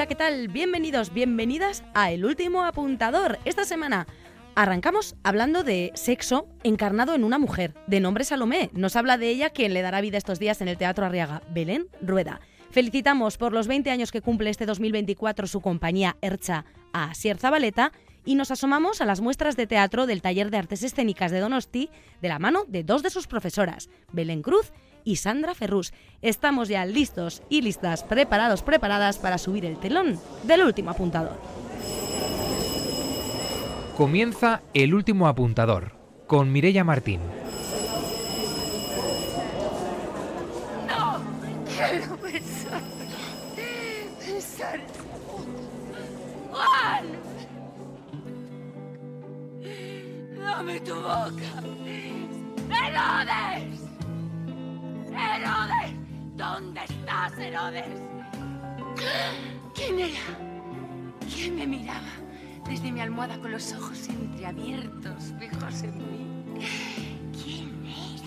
Hola, ¿qué tal? Bienvenidos, bienvenidas a El Último Apuntador. Esta semana arrancamos hablando de sexo encarnado en una mujer, de nombre Salomé. Nos habla de ella quien le dará vida estos días en el Teatro Arriaga, Belén Rueda. Felicitamos por los 20 años que cumple este 2024 su compañía Ercha a Sier Zabaleta y nos asomamos a las muestras de teatro del Taller de Artes Escénicas de Donosti de la mano de dos de sus profesoras, Belén Cruz y Sandra Ferrus. Estamos ya listos y listas, preparados, preparadas para subir el telón del último apuntador. Comienza el último apuntador con Mirella Martín. No, quiero pensar. Pensar. Juan. Dame tu boca. Herodes. ¿Dónde estás, Herodes? ¿Quién era? ¿Quién me miraba desde mi almohada con los ojos entreabiertos, fijos en mí? ¿Quién era?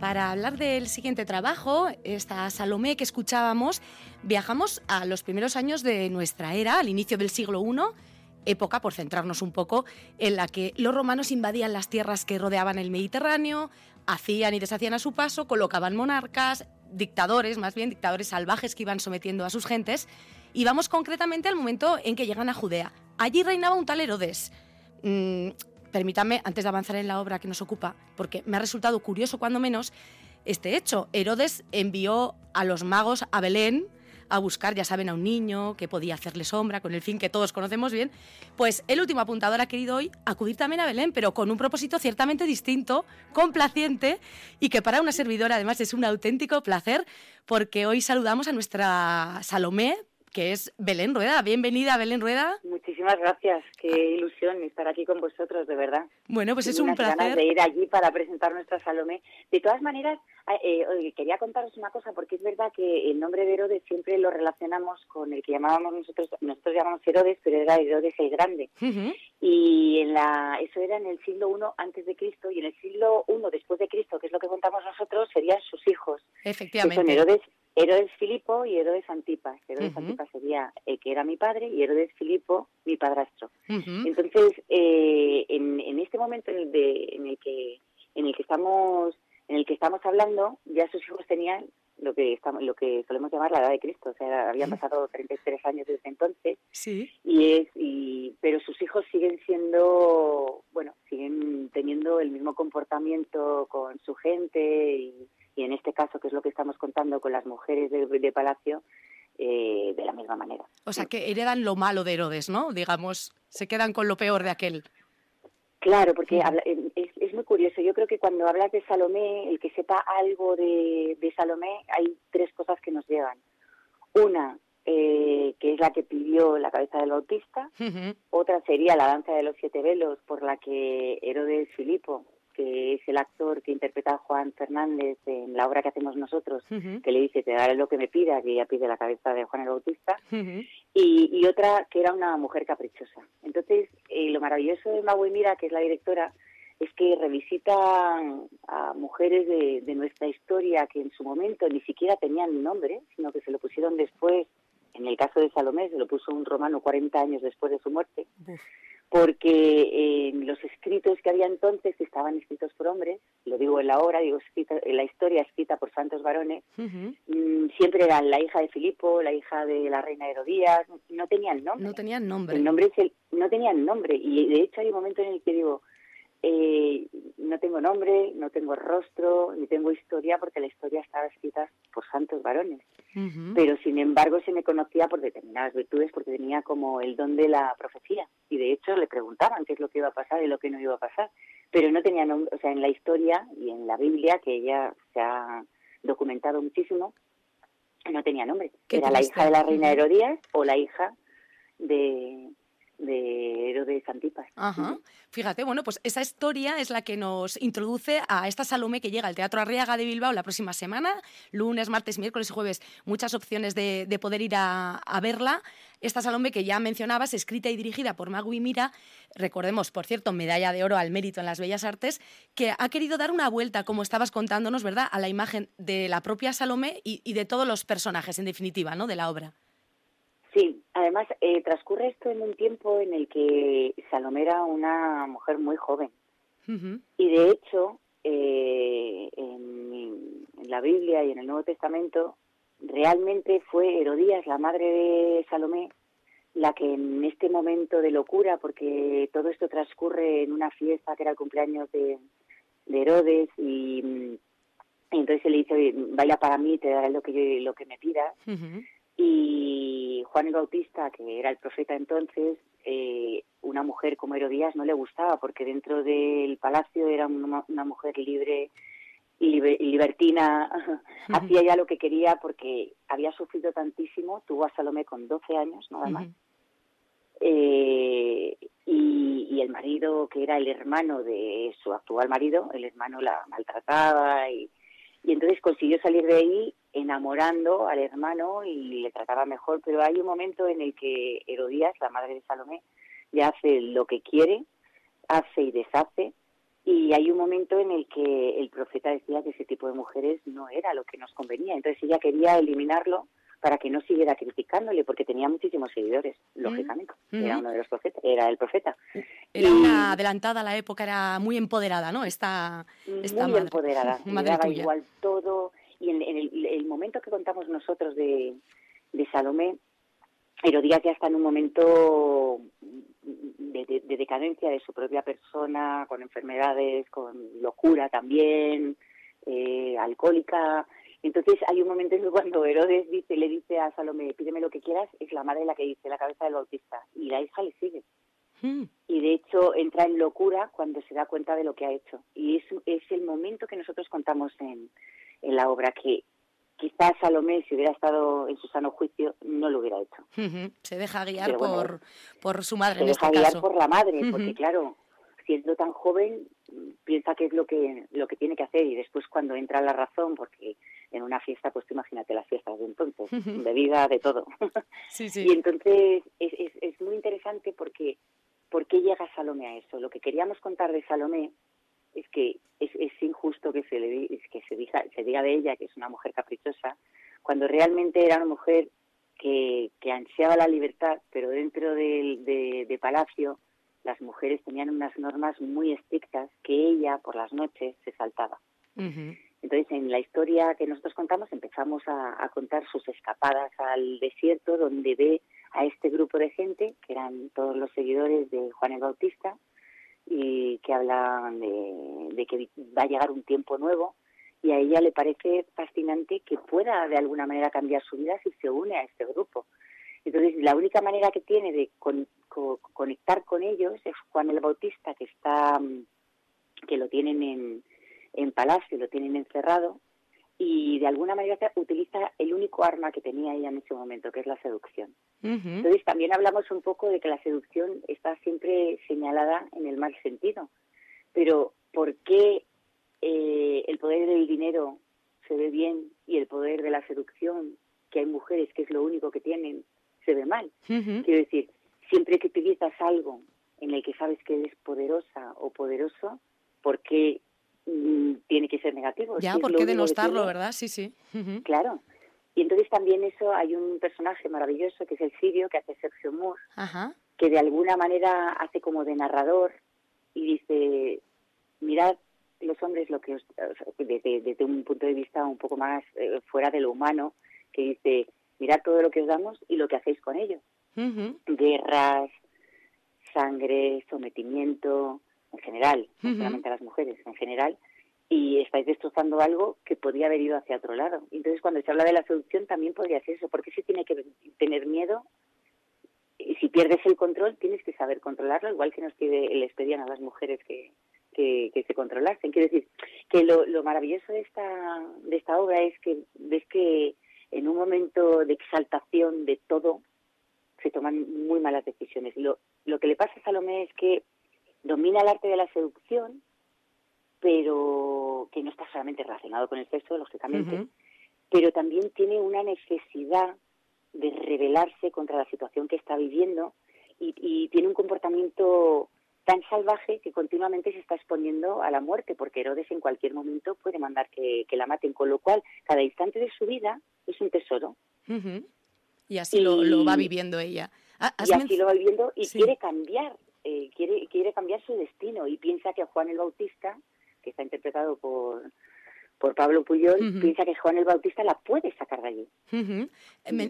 Para hablar del siguiente trabajo, esta Salomé que escuchábamos, viajamos a los primeros años de nuestra era, al inicio del siglo I, época, por centrarnos un poco, en la que los romanos invadían las tierras que rodeaban el Mediterráneo, hacían y deshacían a su paso, colocaban monarcas, dictadores, más bien dictadores salvajes que iban sometiendo a sus gentes, y vamos concretamente al momento en que llegan a Judea. Allí reinaba un tal Herodes. Mm, permítame, antes de avanzar en la obra que nos ocupa, porque me ha resultado curioso cuando menos este hecho. Herodes envió a los magos a Belén a buscar, ya saben, a un niño que podía hacerle sombra, con el fin que todos conocemos bien. Pues el último apuntador ha querido hoy acudir también a Belén, pero con un propósito ciertamente distinto, complaciente, y que para una servidora además es un auténtico placer, porque hoy saludamos a nuestra Salomé, que es Belén Rueda. Bienvenida, Belén Rueda. Muchísimas gracias. Qué ilusión estar aquí con vosotros, de verdad. Bueno, pues es un unas ganas placer. de ir allí para presentar nuestra Salomé. De todas maneras, eh, oye, quería contaros una cosa, porque es verdad que el nombre de Herodes siempre lo relacionamos con el que llamábamos nosotros, nosotros llamamos Herodes, pero era Herodes el Grande. Y en la, eso era en el siglo I antes de Cristo, y en el siglo I después de Cristo, que es lo que contamos nosotros, serían sus hijos. que son Efectivamente. Herodes, Herodes Filipo y Herodes Antipas. Herodes Ujú. Antipas sería el que era mi padre y Herodes Filipo mi padrastro. Entonces, eh, en, en este momento en el, de- en el que en el que estamos en el que estamos hablando, ya sus hijos tenían lo que estamos, lo que solemos llamar la edad de Cristo, o sea, habían pasado 33 años desde entonces Sí. y es y pero sus hijos siguen siendo bueno siguen teniendo el mismo comportamiento con su gente y, y en este caso que es lo que estamos contando con las mujeres de, de palacio eh, de la misma manera O sea, que heredan lo malo de Herodes, ¿no? Digamos, se quedan con lo peor de aquel. Claro, porque eh, es, es muy curioso. Yo creo que cuando hablas de Salomé, el que sepa algo de, de Salomé, hay tres cosas que nos llegan. Una, eh, que es la que pidió la cabeza del Bautista. Otra sería la danza de los siete velos, por la que Herodes Filipo, que es el actor que interpreta a Juan Fernández en la obra que hacemos nosotros, que le dice, te daré lo que me pida, que ella pide la cabeza de Juan el Bautista y, y otra que era una mujer caprichosa. Entonces, eh, lo maravilloso de Maui Mira, que es la directora, es que revisita a mujeres de, de nuestra historia que en su momento ni siquiera tenían nombre, sino que se lo pusieron después. En el caso de Salomé, se lo puso un romano 40 años después de su muerte. Porque eh, los escritos que había entonces que estaban escritos por hombres, lo digo en la obra, digo escrita, en la historia escrita por santos varones, mm, siempre eran la hija de Filipo, la hija de la reina Herodías, no tenían nombre. No tenían nombre. El nombre es el- no tenían nombre y de hecho hay un momento en el que digo, eh, no tengo nombre, no tengo rostro, ni tengo historia porque la historia estaba escrita por santos varones. Pero sin embargo se me conocía por determinadas virtudes porque tenía como el don de la profecía y de hecho le preguntaban qué es lo que iba a pasar y lo que no iba a pasar. Pero no tenía nombre, o sea, en la historia y en la Biblia, que ella se ha documentado muchísimo, no tenía nombre. Era la hija de la reina. Herodías o la hija de, de Herodes Antipas. Ajá. Fíjate, bueno, pues esa historia es la que nos introduce a esta Salomé que llega al Teatro Arriaga de Bilbao la próxima semana, lunes, martes, miércoles y jueves, muchas opciones de, poder ir a, verla. Esta Salomé que ya mencionabas, escrita y dirigida por Magui Mira, recordemos, por cierto, medalla de oro al mérito en las bellas artes, que ha querido dar una vuelta, como estabas contándonos, ¿verdad?, a la imagen de la propia Salomé y, y de todos los personajes, en definitiva, ¿no?, de la obra. Sí, además eh, transcurre esto en un tiempo en el que Salomé era una mujer muy joven. Y de hecho, eh, en, la Biblia y en el Nuevo Testamento, realmente fue Herodías, la madre de Salomé, la que en este momento de locura, porque todo esto transcurre en una fiesta que era el cumpleaños de, Herodes, y, entonces él le dice, vaya para mí, te daré lo que, lo que me pidas. Y Juan el Bautista, que era el profeta entonces, eh, una mujer como Herodías no le gustaba porque dentro del palacio era una, mujer libre y libertina, hacía ya lo que quería porque había sufrido tantísimo, tuvo a Salomé con 12 años nada más. Eh, y, y, el marido, que era el hermano de su actual marido, el hermano la maltrataba y entonces consiguió salir de ahí enamorando al hermano y le trataba mejor, pero hay un momento en el que Herodías, la madre de Salomé, le hace lo que quiere, hace y deshace, y hay un momento en el que el profeta decía que ese tipo de mujeres no era lo que nos convenía, entonces ella quería eliminarlo para que no siguiera criticándole, porque tenía muchísimos seguidores, mm. lógicamente. Era uno de los profetas, era el profeta. Era una adelantada a la época, era muy empoderada, ¿no? Esta, esta muy empoderada, madre daba igual todo. Y en, el, momento que contamos nosotros de, de Salomé, Herodías ya está en un momento de, decadencia de su propia persona, con enfermedades, con locura también, eh, alcohólica, entonces hay un momento en que cuando Herodes dice, le dice a Salomé, pídeme lo que quieras, es la madre la que dice, la cabeza del bautista, y la hija le sigue. Hmm. Y de hecho entra en locura cuando se da cuenta de lo que ha hecho. Y es, es el momento que nosotros contamos en, en la obra, que quizás Salomé, si hubiera estado en su sano juicio, no lo hubiera hecho. Se deja guiar por, por su madre. Se en deja este guiar por la madre, porque claro, siendo tan joven, piensa que es lo que, lo que tiene que hacer y después cuando entra la razón, porque en una fiesta, pues tú imagínate las fiestas de entonces, de vida, de todo. Y entonces es, es, es, muy interesante porque ¿por qué llega Salomé a eso? Lo que queríamos contar de Salomé es que es, es injusto que se le que se diga, se diga de ella que es una mujer caprichosa, cuando realmente era una mujer que, que ansiaba la libertad, pero dentro del de, palacio las mujeres tenían unas normas muy estrictas que ella por las noches se saltaba. Entonces, en la historia que nosotros contamos, empezamos a, contar sus escapadas al desierto, donde ve a este grupo de gente, que eran todos los seguidores de Juan el Bautista, y que hablan de, que va a llegar un tiempo nuevo, y a ella le parece fascinante que pueda de alguna manera cambiar su vida si se une a este grupo. Entonces, la única manera que tiene de conectar con ellos es Juan el Bautista, que está que lo tienen en, en palacio, lo tienen encerrado y de alguna manera utiliza el único arma que tenía ella en ese momento, que es la seducción. Entonces también hablamos un poco de que la seducción está siempre señalada en el mal sentido, pero ¿por qué eh, el poder del dinero se ve bien y el poder de la seducción, que hay mujeres que es lo único que tienen, se ve mal? Quiero decir, siempre que utilizas algo en el que sabes que eres poderosa o poderoso, ¿por qué Mm, tiene que ser negativo. Ya, ¿por qué denostarlo, verdad? Sí, sí. Claro. Y entonces también eso, hay un personaje maravilloso que es el sirio, que hace Sergio Moore, que de alguna manera hace como de narrador y dice, mirad los hombres lo que os, desde, desde, un punto de vista un poco más eh, fuera de lo humano, que dice, mirad todo lo que os damos y lo que hacéis con ello. Guerras, sangre, sometimiento, en general, no solamente a las mujeres, en general, y estáis destrozando algo que podría haber ido hacia otro lado. Entonces, cuando se habla de la seducción, también podría ser eso. porque si tiene que tener miedo? Y si pierdes el control, tienes que saber controlarlo, igual que nos pide, les pedían a las mujeres que, que, se controlasen. Quiero decir, que lo, lo maravilloso de esta, de esta obra es que ves que en un momento de exaltación de todo, se toman muy malas decisiones. Lo, lo que le pasa a Salomé es que domina el arte de la seducción, pero que no está solamente relacionado con el sexo, lógicamente, pero también tiene una necesidad de rebelarse contra la situación que está viviendo y, tiene un comportamiento tan salvaje que continuamente se está exponiendo a la muerte, porque Herodes en cualquier momento puede mandar que, la maten, con lo cual cada instante de su vida es un tesoro. Y así lo, va viviendo ella. Ah, y así lo va viviendo y quiere cambiar, eh, quiere, quiere cambiar su destino y piensa que Juan el Bautista, por, por Pablo Puyol, piensa que Juan el Bautista la puede sacar de allí.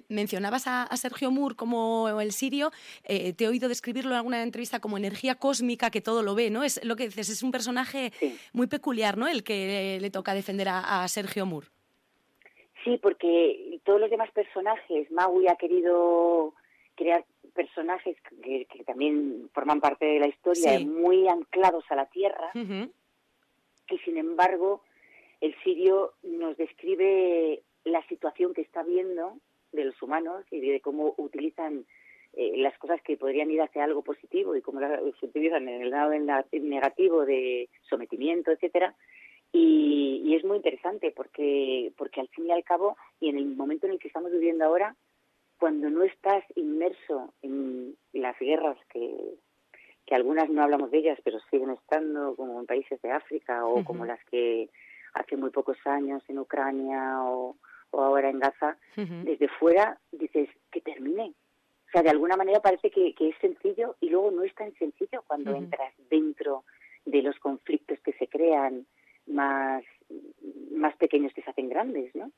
mencionabas a, Sergio Moore como el sirio, eh, te he oído describirlo en alguna entrevista como energía cósmica que todo lo ve, ¿no? Es lo que dices, es un personaje muy peculiar, ¿no? El que le toca defender a, Sergio Moore. Sí, porque todos los demás personajes, Maui ha querido crear personajes que, también forman parte de la historia, muy anclados a la tierra, que sin embargo el sirio nos describe la situación que está viendo de los humanos y de cómo utilizan eh, las cosas que podrían ir hacia algo positivo y cómo se utilizan en el lado negativo de sometimiento, etcétera. Y, y, es muy interesante porque, porque al fin y al cabo, y en el momento en el que estamos viviendo ahora, cuando no estás inmerso en las guerras que, que algunas no hablamos de ellas, pero siguen estando, como en países de África o como las que hace muy pocos años en Ucrania o, ahora en Gaza, desde fuera dices que termine. O sea, de alguna manera parece que, es sencillo y luego no es tan sencillo cuando entras dentro de los conflictos que se crean más, más pequeños que se hacen grandes, ¿no?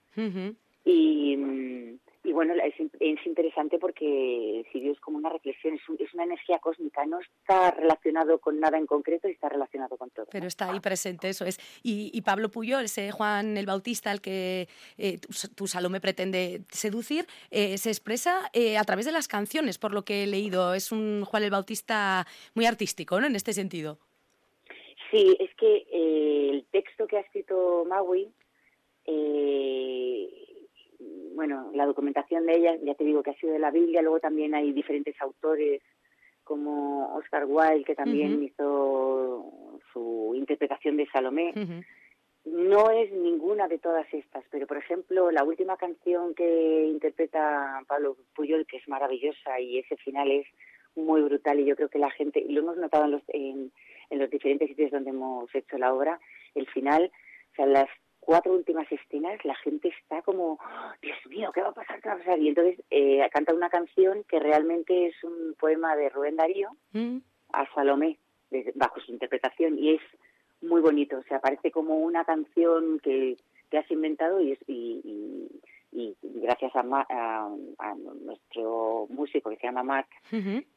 Y, mm, y bueno, es, es, interesante porque Sirio es como una reflexión, es, una energía cósmica, no está relacionado con nada en concreto y está relacionado con todo. Pero está ahí presente, eso es. Y, Pablo Puyol, ese Juan el Bautista al que eh, tu, Salomé pretende seducir, eh, se expresa eh, a través de las canciones, por lo que he leído. Es un Juan el Bautista muy artístico, ¿no? En este sentido. Sí, es que el texto que ha escrito Maui eh, bueno, la documentación de ella, ya te digo que ha sido de la Biblia, luego también hay diferentes autores como Oscar Wilde, que también hizo su interpretación de Salomé. No es ninguna de todas estas, pero por ejemplo, la última canción que interpreta Pablo Puyol, que es maravillosa y ese final es muy brutal y yo creo que la gente, lo hemos notado en los, en, en los diferentes sitios donde hemos hecho la obra, el final, o sea, las cuatro últimas escenas la gente está como, Dios mío, ¿qué va a pasar? ¿Qué va a pasar? Y entonces eh, canta una canción que realmente es un poema de Rubén Darío mm. a Salomé, bajo su interpretación, y es muy bonito. O sea, parece como una canción que te has inventado y, es, y, y, gracias a, a, nuestro músico que se llama Mark,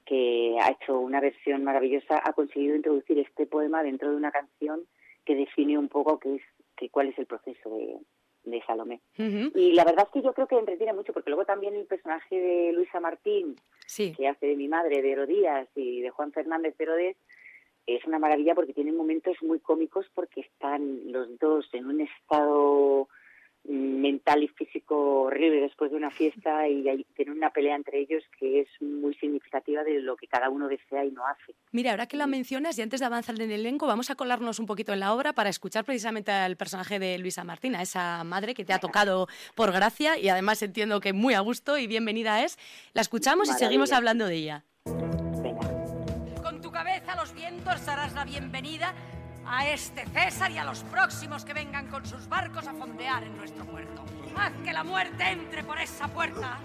que ha hecho una versión maravillosa, ha conseguido introducir este poema dentro de una canción que define un poco qué es que cuál es el proceso de, de Salomé. Y la verdad es que yo creo que entretiene mucho, porque luego también el personaje de Luisa Martín, que hace de mi madre, de Herodías, y de Juan Fernández de Herodes, es una maravilla porque tienen momentos muy cómicos porque están los dos en un estado mental y físico horrible después de una fiesta y hay, tienen una pelea entre ellos que es muy significativa de lo que cada uno desea y no hace. Mira, ahora que lo mencionas y antes de avanzar en el elenco, vamos a colarnos un poquito en la obra para escuchar precisamente al personaje de Luisa Martina, esa madre que te ha tocado por gracia y además entiendo que muy a gusto y bienvenida es. La escuchamos y seguimos hablando de ella. Con tu cabeza los vientos darás la bienvenida a este César y a los próximos que vengan con sus barcos a fondear en nuestro puerto. Haz que la muerte entre por esa puerta,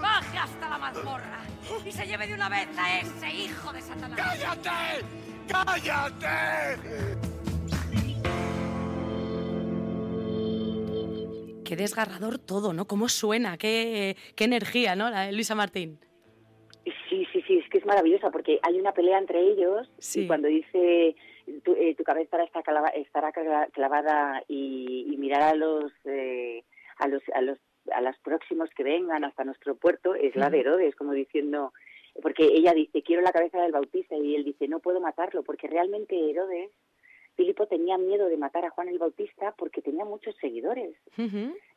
baje hasta la mazmorra y se lleve de una vez a ese hijo de Satanás. ¡Cállate! ¡Cállate! Qué desgarrador todo, ¿no? Cómo suena, qué, qué energía, ¿no? La de Luisa Martín. Es maravillosa porque hay una pelea entre ellos y cuando dice tu, eh, tu cabeza estará, estará clavada y, y mirar a los, eh, a los a los a los próximos que vengan hasta nuestro puerto es la de Herodes, como diciendo, porque ella dice, quiero la cabeza del Bautista y él dice, no puedo matarlo, porque realmente Herodes Filipo tenía miedo de matar a Juan el Bautista porque tenía muchos seguidores.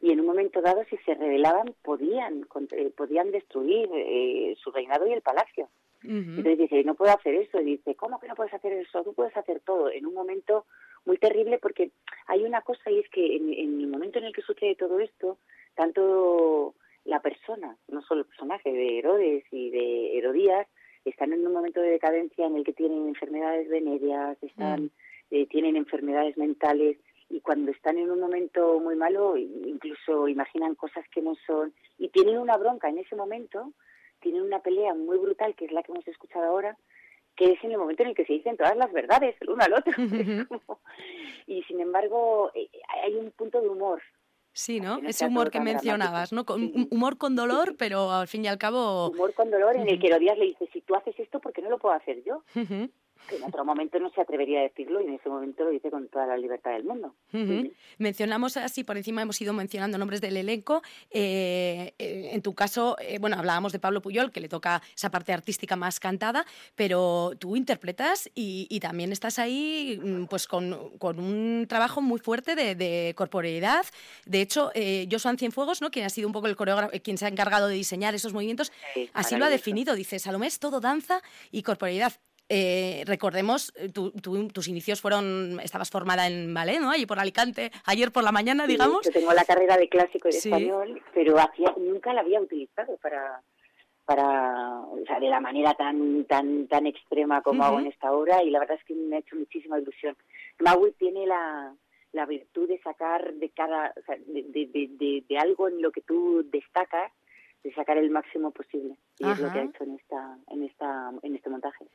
Y en un momento dado, si se rebelaban, podían, eh, podían destruir eh, su reinado y el palacio. Entonces dice, no puedo hacer eso. Y dice, ¿cómo que no puedes hacer eso? Tú puedes hacer todo. En un momento muy terrible porque hay una cosa y es que en, en el momento en el que sucede todo esto, tanto la persona, no solo el personaje de Herodes y de Herodías, están en un momento de decadencia en el que tienen enfermedades venéreas, están, eh, tienen enfermedades mentales y cuando están en un momento muy malo incluso imaginan cosas que no son y tienen una bronca en ese momento, tienen una pelea muy brutal que es la que hemos escuchado ahora, que es en el momento en el que se dicen todas las verdades el uno al otro. y sin embargo eh, hay un punto de humor Sí, ¿no? Ese humor que mencionabas, ¿no? Con, humor con dolor, pero al fin y al cabo... Humor con dolor en el que Herodías le dice, si tú haces esto, ¿por qué no lo puedo hacer yo? Que en otro momento no se atrevería a decirlo y en ese momento lo dice con toda la libertad del mundo. Mencionamos así, por encima hemos ido mencionando nombres del elenco. Eh, eh, en tu caso, eh, bueno, hablábamos de Pablo Puyol, que le toca esa parte artística más cantada, pero tú interpretas y, también estás ahí mm, pues con, con, un trabajo muy fuerte de, de corporeidad. De hecho, Josuan Cienfuegos, ¿no? quien ha sido un poco el coreógrafo, quien se ha encargado de diseñar esos movimientos, así lo ha definido. Dice, Salomé es todo danza y corporeidad. Eh, recordemos, eh, tus inicios fueron, estabas formada en ballet, ¿no? Allí por Alicante, ayer por la mañana, digamos. Yo tengo la carrera de clásico y de español, pero hacía, nunca la había utilizado para, para, o sea, de la manera tan, tan, tan extrema como hago en esta obra y la verdad es que me ha hecho muchísima ilusión. Maui tiene la, la virtud de sacar de cada, o sea, de, de, de, de algo en lo que tú destacas de sacar el máximo posible. Y es lo que ha hecho en esta, en esta, en este montaje.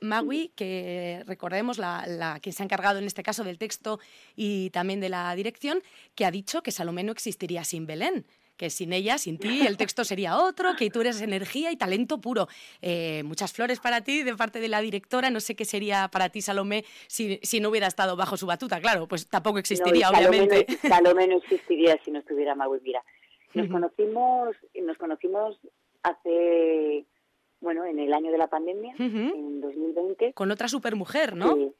Magui, que recordemos la, la que se ha encargado en este caso del texto y también de la dirección, que ha dicho que Salomé no existiría sin Belén que sin ella, sin ti, el texto sería otro, que tú eres energía y talento puro. Eh, muchas flores para ti de parte de la directora. No sé qué sería para ti, Salomé, si, si no hubiera estado bajo su batuta. Claro, pues tampoco existiría, obviamente. Salomé no existiría si no estuviera Magui. Mira, nos conocimos, nos conocimos hace, bueno, en el año de la pandemia, en 2020. Con otra supermujer, ¿no?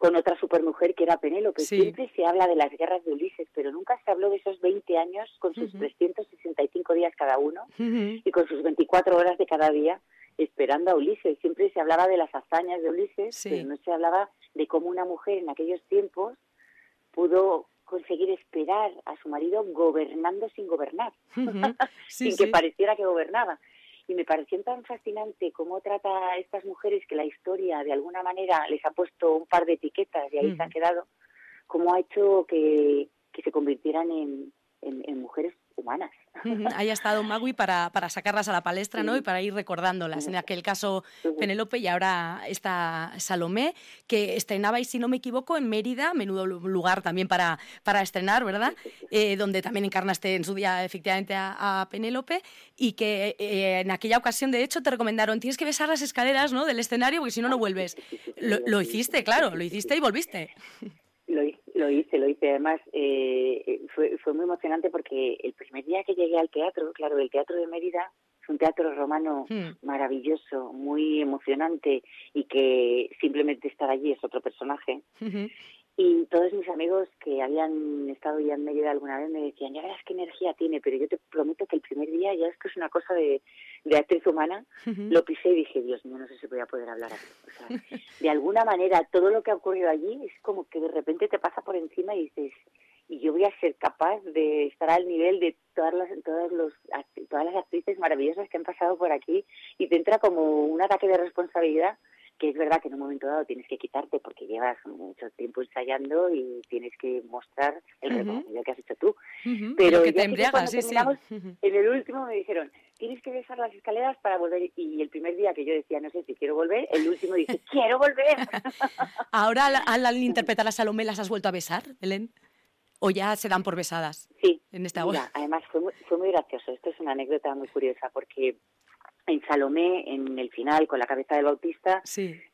con otra supermujer que era Penélope. Siempre se habla de las guerras de Ulises, pero nunca se habló de esos 20 años con sus 365 días cada uno y con sus 24 horas de cada día esperando a Ulises. Siempre se hablaba de las hazañas de Ulises, pero no se hablaba de cómo una mujer en aquellos tiempos pudo conseguir esperar a su marido gobernando sin gobernar, sin que pareciera que gobernaba. Y me pareció tan fascinante cómo trata a estas mujeres que la historia de alguna manera les ha puesto un par de etiquetas y ahí se han quedado, cómo ha hecho que, que se convirtieran en, en mujeres humanas. Haya estado Magui para, para sacarlas a la palestra ¿no? y para ir recordándolas. En aquel caso Penélope y ahora está Salomé, que estrenaba, y si no me equivoco, en Mérida, menudo lugar también para, para estrenar, ¿verdad? Eh, donde también encarnaste en su día efectivamente a, Penélope y que eh, en aquella ocasión, de hecho, te recomendaron, tienes que besar las escaleras ¿no? del escenario porque si no, no vuelves. Lo, lo hiciste, claro, lo hiciste y volviste. Lo, lo hice, lo hice. Además, eh, fue, fue muy emocionante porque el primer día que llegué al teatro, claro, el Teatro de Mérida es un teatro romano hmm. maravilloso, muy emocionante y que simplemente estar allí es otro personaje. Y todos mis amigos que habían estado ya en Mérida alguna vez me decían, ya verás qué energía tiene, pero yo te prometo que el primer día, ya es que es una cosa de, de actriz humana, lo pisé y dije, Dios mío, no sé si voy a poder hablar así. O sea, de alguna manera, todo lo que ha ocurrido allí es como que de repente te pasa por encima y dices, y yo voy a ser capaz de estar al nivel de todas las, todas los, todas las actrices maravillosas que han pasado por aquí y te entra como un ataque de responsabilidad que es verdad que en un momento dado tienes que quitarte porque llevas mucho tiempo ensayando y tienes que mostrar el recorrido que has hecho tú. Pero que te embriagas, sí, sí. En el último me dijeron, tienes que besar las escaleras para volver. Y el primer día que yo decía, no sé si quiero volver, el último dije, quiero volver. Ahora, al, al interpretar a Salomé, ¿las has vuelto a besar, Belén? ¿O ya se dan por besadas? Sí. En esta Mira, además fue muy, fue muy gracioso. Esto es una anécdota muy curiosa porque en Salomé, en el final, con la cabeza del bautista,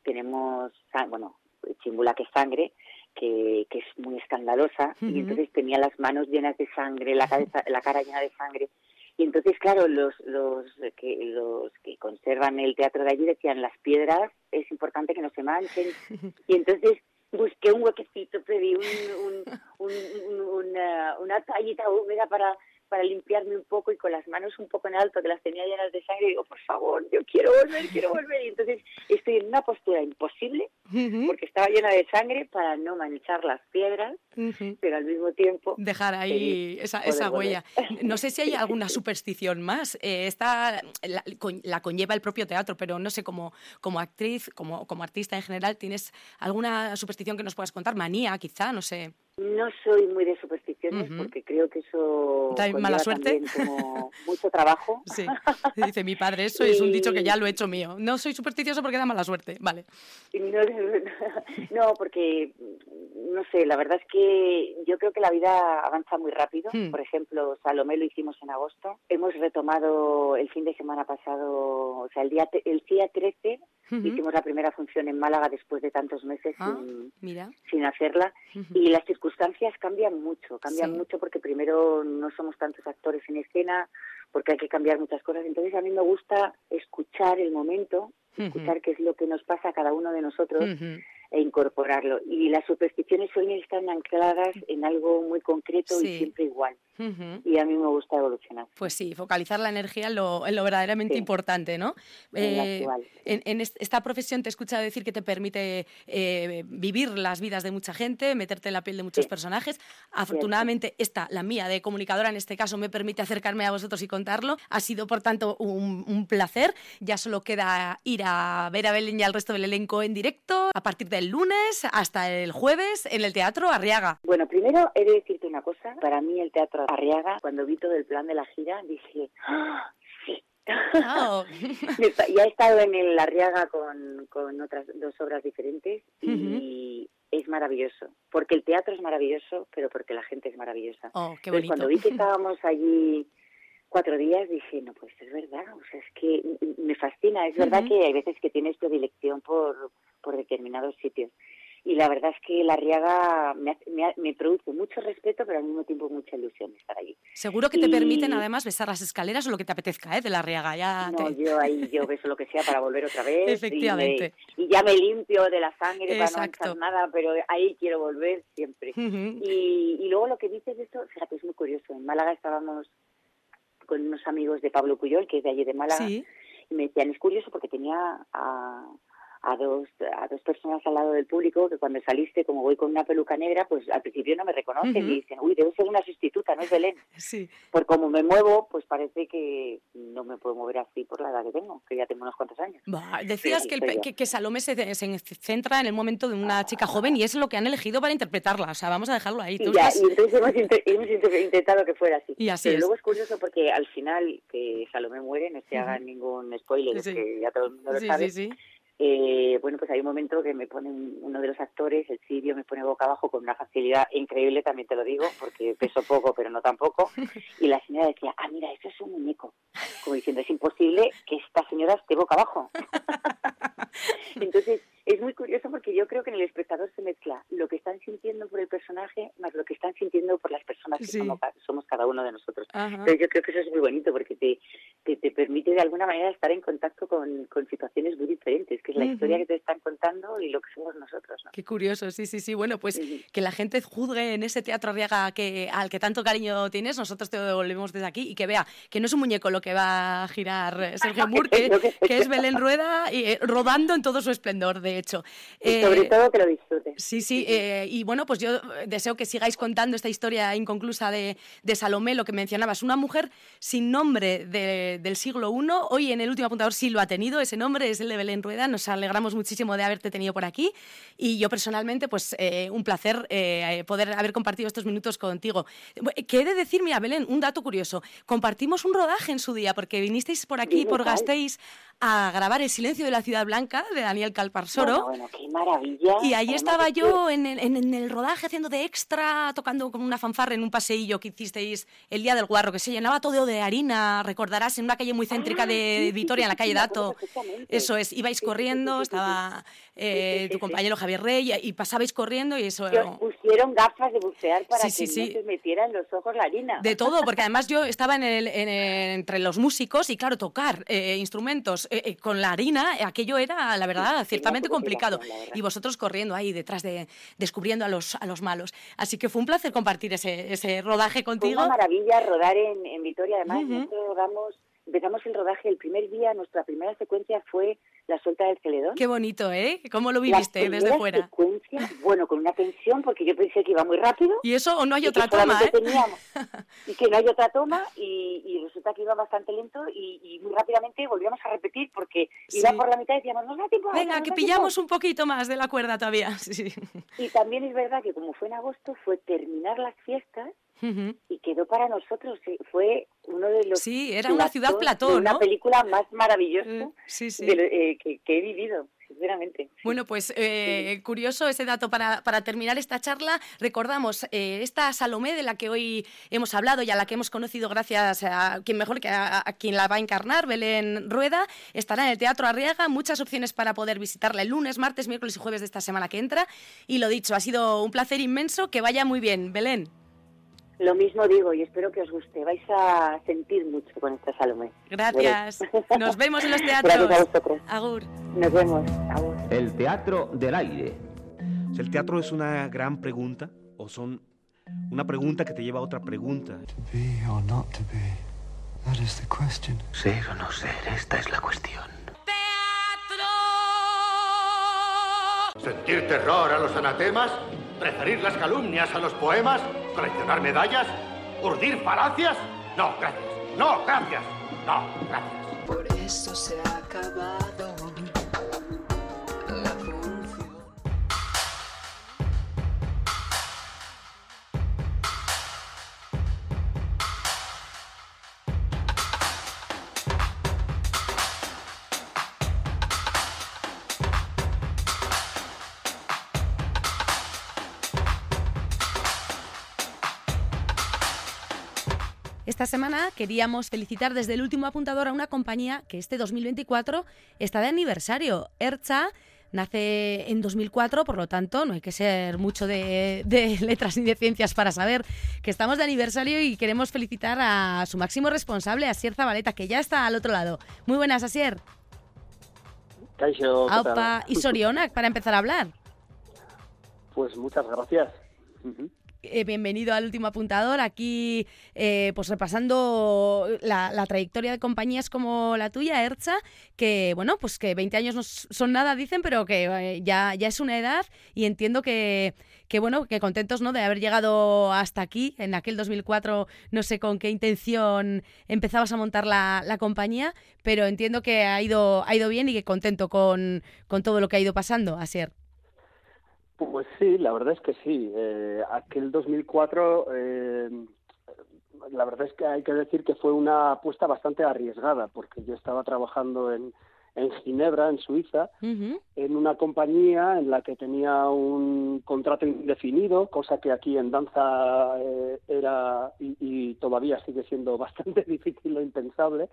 tenemos, bueno, chimbula que es sangre, que, que es muy escandalosa, y entonces tenía las manos llenas de sangre, la, cabeza, la cara llena de sangre. Y entonces, claro, los, los, que, los que conservan el teatro de allí decían, las piedras es importante que no se manchen. Y entonces busqué un huequecito, pedí un, un, una, una toallita húmeda para para limpiarme un poco y con las manos un poco en alto, que las tenía llenas de sangre, digo, por favor, yo quiero volver, quiero volver. Y entonces estoy en una postura imposible, porque estaba llena de sangre para no manchar las piedras, pero al mismo tiempo... Dejar ahí esa, esa huella. No sé si hay alguna superstición más. Eh, esta la, la, conlleva el propio teatro, pero no sé, como, como actriz, como, como artista en general, ¿tienes alguna superstición que nos puedas contar? Manía, quizá, no sé. No soy muy de supersticiones porque creo que eso ¿Da mala suerte? como mucho trabajo. Sí, dice mi padre, eso es un dicho que ya lo he hecho mío. No soy supersticioso porque da mala suerte, vale. No, no, porque, no sé, la verdad es que yo creo que la vida avanza muy rápido. Hmm. Por ejemplo, Salomé lo hicimos en agosto. Hemos retomado el fin de semana pasado, o sea, el día, el día 13 Hicimos la primera función en Málaga después de tantos meses ah, sin, sin, hacerla. Y las circunstancias cambian mucho, cambian mucho porque primero no somos tantos actores en escena, porque hay que cambiar muchas cosas. Entonces a mí me gusta escuchar el momento, escuchar qué es lo que nos pasa a cada uno de nosotros e incorporarlo. Y las supersticiones suelen estar ancladas en algo muy concreto y siempre igual. Y a mí me gusta evolucionar. Pues sí, focalizar la energía en lo, verdaderamente importante, ¿no? Eh, en, esta profesión te he escuchado decir que te permite eh, vivir las vidas de mucha gente, meterte en la piel de muchos personajes. Afortunadamente, esta, la mía, de comunicadora en este caso, me permite acercarme a vosotros y contarlo. Ha sido, por tanto, un, un placer. Ya solo queda ir a ver a Belén y al resto del elenco en directo a partir del lunes hasta el jueves en el Teatro Arriaga. Bueno, primero he de decirte una cosa. Para mí el Teatro Arriaga, cuando vi todo el plan de la gira, dije, ¡Ah, sí. Ya he estado en el Arriaga con, con otras dos obras diferentes y es maravilloso. Porque el teatro es maravilloso, pero porque la gente es maravillosa. Oh, qué bonito. cuando vi que estábamos allí cuatro días dije, no, pues es verdad, o sea, es que me fascina, es verdad que hay veces que tienes predilección por, por determinados sitios y la verdad es que la Riaga me, me, produce mucho respeto, pero al mismo tiempo mucha ilusión estar allí. Seguro que te permiten además besar las escaleras o lo que te apetezca ¿eh? de la Riaga. Ya no, yo ahí yo beso lo que sea para volver otra vez. Efectivamente. Y, ya me limpio de la sangre para no nada, pero ahí quiero volver siempre. y, y luego lo que dices de esto, fíjate, es muy curioso. En Málaga estábamos con unos amigos de Pablo Cuyol, que es de allí de Málaga, y me decían, es curioso porque tenía a a dos, a dos personas al lado del público que cuando saliste, como voy con una peluca negra, pues al principio no me reconocen y dicen, uy, debe ser una sustituta, no es Belén. Sí. Por como me muevo, pues parece que no me puedo mover así por la edad que tengo, que ya tengo unos cuantos años. decías que, el, que, Salomé se, centra en el momento de una chica joven y es lo que han elegido para interpretarla, o sea, vamos a dejarlo ahí. y, ya, y entonces hemos, intentado que fuera así. Y así Pero luego es curioso porque al final que Salomé muere, no se haga ningún spoiler, que ya todo el mundo lo sabe. Sí, sí, eh, bueno, pues hay un momento que me pone uno de los actores, el sirio, me pone boca abajo con una facilidad increíble, también te lo digo, porque peso poco, pero no tampoco. Y la señora decía, ah, mira, eso es un muñeco. Como diciendo, es imposible que esta señora esté boca abajo. Entonces, es muy curioso porque yo creo que en el espectador se mezcla lo que están sintiendo por el personaje más lo que están sintiendo por las personas que somos, cada uno de nosotros. Entonces, yo creo que eso es muy bonito porque te, te, permite de alguna manera estar en contacto con, con situaciones muy diferentes que es la historia que te están contando y lo que somos nosotros. Qué curioso, sí, sí, sí. Bueno, pues que la gente juzgue en ese teatro Arriaga que, al que tanto cariño tienes, nosotros te devolvemos desde aquí y que vea que no es un muñeco lo que va a girar Sergio Moore, que, es Belén Rueda y, eh, rodando en todo su esplendor, de hecho. Y sobre eh, todo que lo disfrutes. Sí, sí. Eh, y bueno, pues yo deseo que sigáis contando esta historia inconclusa de, de Salomé, lo que mencionabas, una mujer sin nombre del siglo I. Hoy en el último apuntador sí lo ha tenido, ese nombre es el de Belén Rueda nos alegramos muchísimo de haberte tenido por aquí y yo personalmente, pues eh, un placer eh, poder haber compartido estos minutos contigo. ¿Qué he de decir, mira, Belén, un dato curioso. Compartimos un rodaje en su día porque vinisteis por aquí, por Gasteiz, a grabar El silencio de la ciudad blanca de Daniel Calparsoro. Bueno, qué maravilla. Y ahí estaba yo en el, en, el, rodaje haciendo de extra, tocando como una fanfarra en un paseillo que hicisteis el día del guarro, que se llenaba todo de harina, recordarás, en una calle muy céntrica ah, de Vitoria, en la calle Dato. Eso es, ibais corriendo, estaba eh, tu compañero Javier Rey y pasabais corriendo y eso... pusieron gafas de bucear para que no se metiera en los ojos la harina. De todo, porque además yo estaba en el, entre los músicos y claro, tocar eh, instrumentos eh, eh, con la harina, aquello era, la verdad, ciertamente complicado. Y vosotros corriendo ahí detrás de, descubriendo a los, a los malos. Así que fue un placer compartir ese, ese rodaje contigo. Fue una maravilla rodar en, en Vitoria, además, nosotros rodamos empezamos el rodaje, el primer día, nuestra primera secuencia fue la suelta del celedón. Qué bonito, ¿eh? ¿Cómo lo viviste desde fuera? secuencia, bueno, con una tensión, porque yo pensé que iba muy rápido. Y eso, o no hay otra toma, ¿eh? y que no hay otra toma, y, resulta que iba bastante lento, y, muy rápidamente volvíamos a repetir, porque iba por la mitad y decíamos, no da tiempo. Venga, que pillamos un poquito más de la cuerda todavía. Sí. Y también es verdad que como fue en agosto, fue terminar las fiestas, y quedó para nosotros, fue uno de los... Sí, era una ciudad platón, ¿no? Una película más maravillosa mm, eh, que, he vivido. Sinceramente. Bueno, pues eh, curioso ese dato para, para, terminar esta charla. Recordamos eh, esta Salomé de la que hoy hemos hablado y a la que hemos conocido gracias a quien mejor que a, quien la va a encarnar, Belén Rueda. Estará en el Teatro Arriaga. Muchas opciones para poder visitarla el lunes, martes, miércoles y jueves de esta semana que entra. Y lo dicho, ha sido un placer inmenso. Que vaya muy bien, Belén. Lo mismo digo y espero que os guste. Vais a sentir mucho con esta Salomé. Gracias. Nos vemos en los teatros. Gracias a vosotros. Agur. Nos vemos. Agur. El teatro del aire. ¿El teatro es una gran pregunta o son una pregunta que te lleva a otra pregunta? Ser o no ser, esta es la cuestión. ¡Teatro! ¿Sentir terror a los anatemas? ¿Preferir las calumnias a los poemas? ¿Coleccionar medallas? ¿Urdir falacias? No, gracias. No, gracias. No, gracias. Por eso se ha acabado Esta semana queríamos felicitar desde el último apuntador a una compañía que este 2024 está de aniversario. Ercha nace en 2004, por lo tanto no hay que ser mucho de, letras ni de ciencias para saber que estamos de aniversario y queremos felicitar a su máximo responsable, Asier Zabaleta, que ya está al otro lado. Muy buenas, Asier. Aupa y Sorionak, para empezar a hablar. Pues muchas gracias. Eh, bienvenido al último apuntador. Aquí, eh, pues repasando la, trayectoria de compañías como la tuya, Ercha, que bueno, pues que 20 años no son nada, dicen, pero que eh, ya, ya es una edad y entiendo que, que, bueno, que contentos ¿no? de haber llegado hasta aquí. En aquel 2004 no sé con qué intención empezabas a montar la, la compañía, pero entiendo que ha ido, ha ido bien y que contento con, con todo lo que ha ido pasando, Asier. Pues sí, la verdad es que sí. Eh, aquel 2004, eh, la verdad es que hay que decir que fue una apuesta bastante arriesgada, porque yo estaba trabajando en, en Ginebra, en Suiza, en una compañía en la que tenía un contrato indefinido, cosa que aquí en danza eh, era y, todavía sigue siendo bastante difícil o impensable.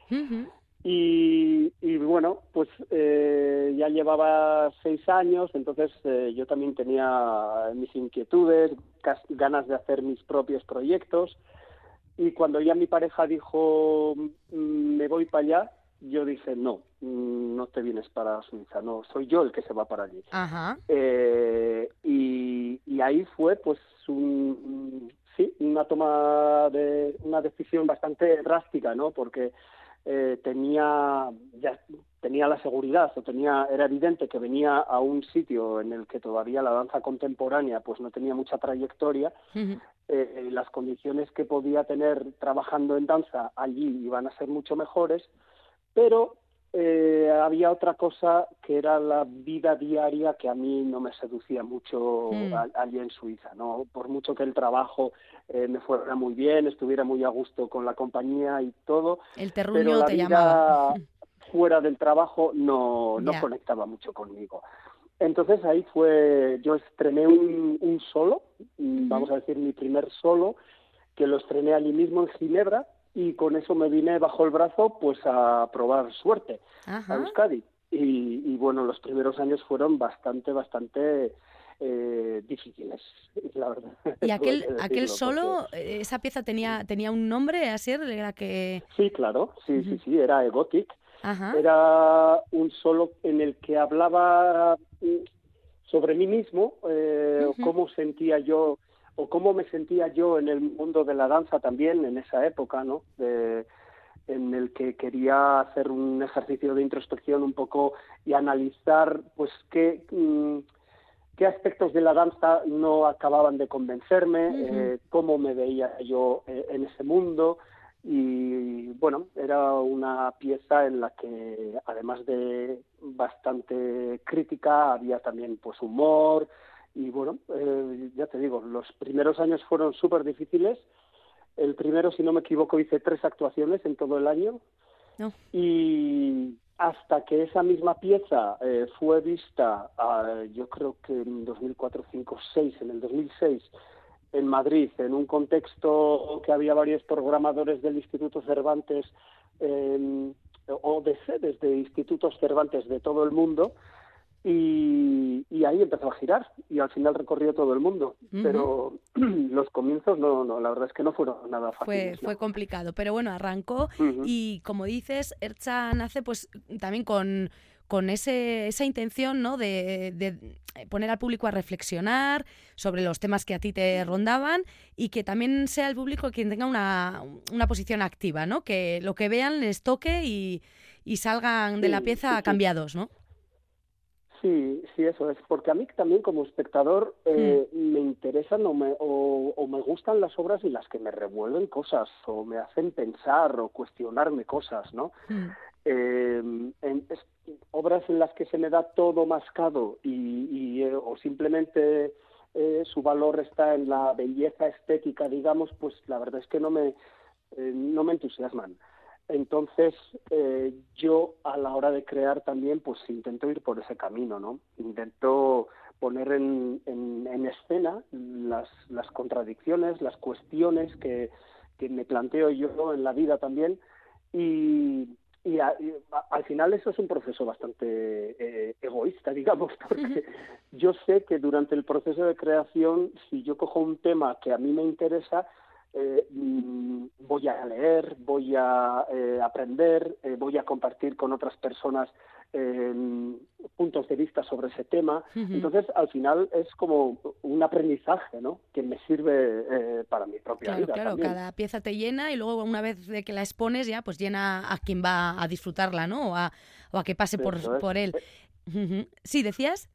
Y, bueno, pues eh, ya llevaba seis años, entonces eh, yo también tenía mis inquietudes, ganas de hacer mis propios proyectos. Y cuando ya mi pareja dijo, mm, me voy para allá, yo dije, no, mm, no te vienes para Suiza, no, soy yo el que se va para allí. Eh, y, y, ahí fue, pues, un, sí, una toma de una decisión bastante drástica, ¿no? Porque eh, tenía ya tenía la seguridad o tenía era evidente que venía a un sitio en el que todavía la danza contemporánea pues no tenía mucha trayectoria eh, las condiciones que podía tener trabajando en danza allí iban a ser mucho mejores pero eh, había otra cosa que era la vida diaria que a mí no me seducía mucho mm. allí en Suiza, ¿no? Por mucho que el trabajo eh, me fuera muy bien, estuviera muy a gusto con la compañía y todo, el pero la vida fuera del trabajo no, no conectaba mucho conmigo. Entonces ahí fue, yo estrené un, un solo, vamos a decir mi primer solo, que lo estrené allí mismo en Ginebra, y con eso me vine bajo el brazo pues a probar suerte a Euskadi. Y, bueno, los primeros años fueron bastante, bastante eh, difíciles, la verdad. ¿Y aquel, aquel solo, eh, esa pieza tenía, tenía un nombre, Asier? ¿Era que... Sí, claro, sí, sí, sí, era Egotic. Era un solo en el que hablaba mm, sobre mí mismo, eh, cómo sentía yo o cómo me sentía yo en el mundo de la danza también en esa época, ¿no? en el que quería hacer un ejercicio de introspección un poco y analizar, pues, qué, mm, qué aspectos de la danza no acababan de convencerme, eh, cómo me veía yo eh, en ese mundo, y bueno, era una pieza en la que además de bastante crítica había también pues humor y bueno, eh, ya te digo, los primeros años fueron súper difíciles. El primero, si no me equivoco, hice tres actuaciones en todo el año. Y hasta que esa misma pieza eh, fue vista, ah, yo creo que en 2004, 5, 6, en el 2006, en Madrid, en un contexto que había varios programadores del Instituto Cervantes em, o de sedes de institutos Cervantes de todo el mundo, y, ahí empezó a girar y al final recorrió todo el mundo. Pero los comienzos no, no, la verdad es que no fueron nada fáciles. Fue, fue complicado, pero bueno, arrancó y como dices, Ercha nace pues también con con ese, esa intención ¿no? de, poner al público a reflexionar sobre los temas que a ti te rondaban y que también sea el público quien tenga una, una posición activa, ¿no? que lo que vean les toque y, y salgan de la pieza cambiados, ¿no? Sí, sí, eso es, porque a mí también como espectador eh, mm. me interesan o me, o, me gustan las obras en las que me revuelven cosas o me hacen pensar o cuestionarme cosas, ¿no? Mm. Eh, en, obras en las que se me da todo mascado y, eh, o simplemente eh, su valor está en la belleza estética, digamos, pues la verdad es que no me, no me entusiasman. Entonces, yo a la hora de crear también, pues intento ir por ese camino, ¿no? Intento poner en, en, escena las, las contradicciones, las cuestiones que, que me planteo yo en la vida también y, y, al final eso es un proceso bastante eh, egoísta, digamos, porque yo sé que durante el proceso de creación, si yo cojo un tema que a mí me interesa, eh, mm, voy a leer, voy a eh, aprender, eh, voy a compartir con otras personas puntos de vista sobre ese tema. Entonces, al final es como un aprendizaje, ¿no? Que me sirve para mi propia vida. Claro, cada pieza te llena y luego una vez de que la expones ya, pues llena a quien va a disfrutarla, ¿no? O a, o a que pase por, por él. Sí, ¿decías?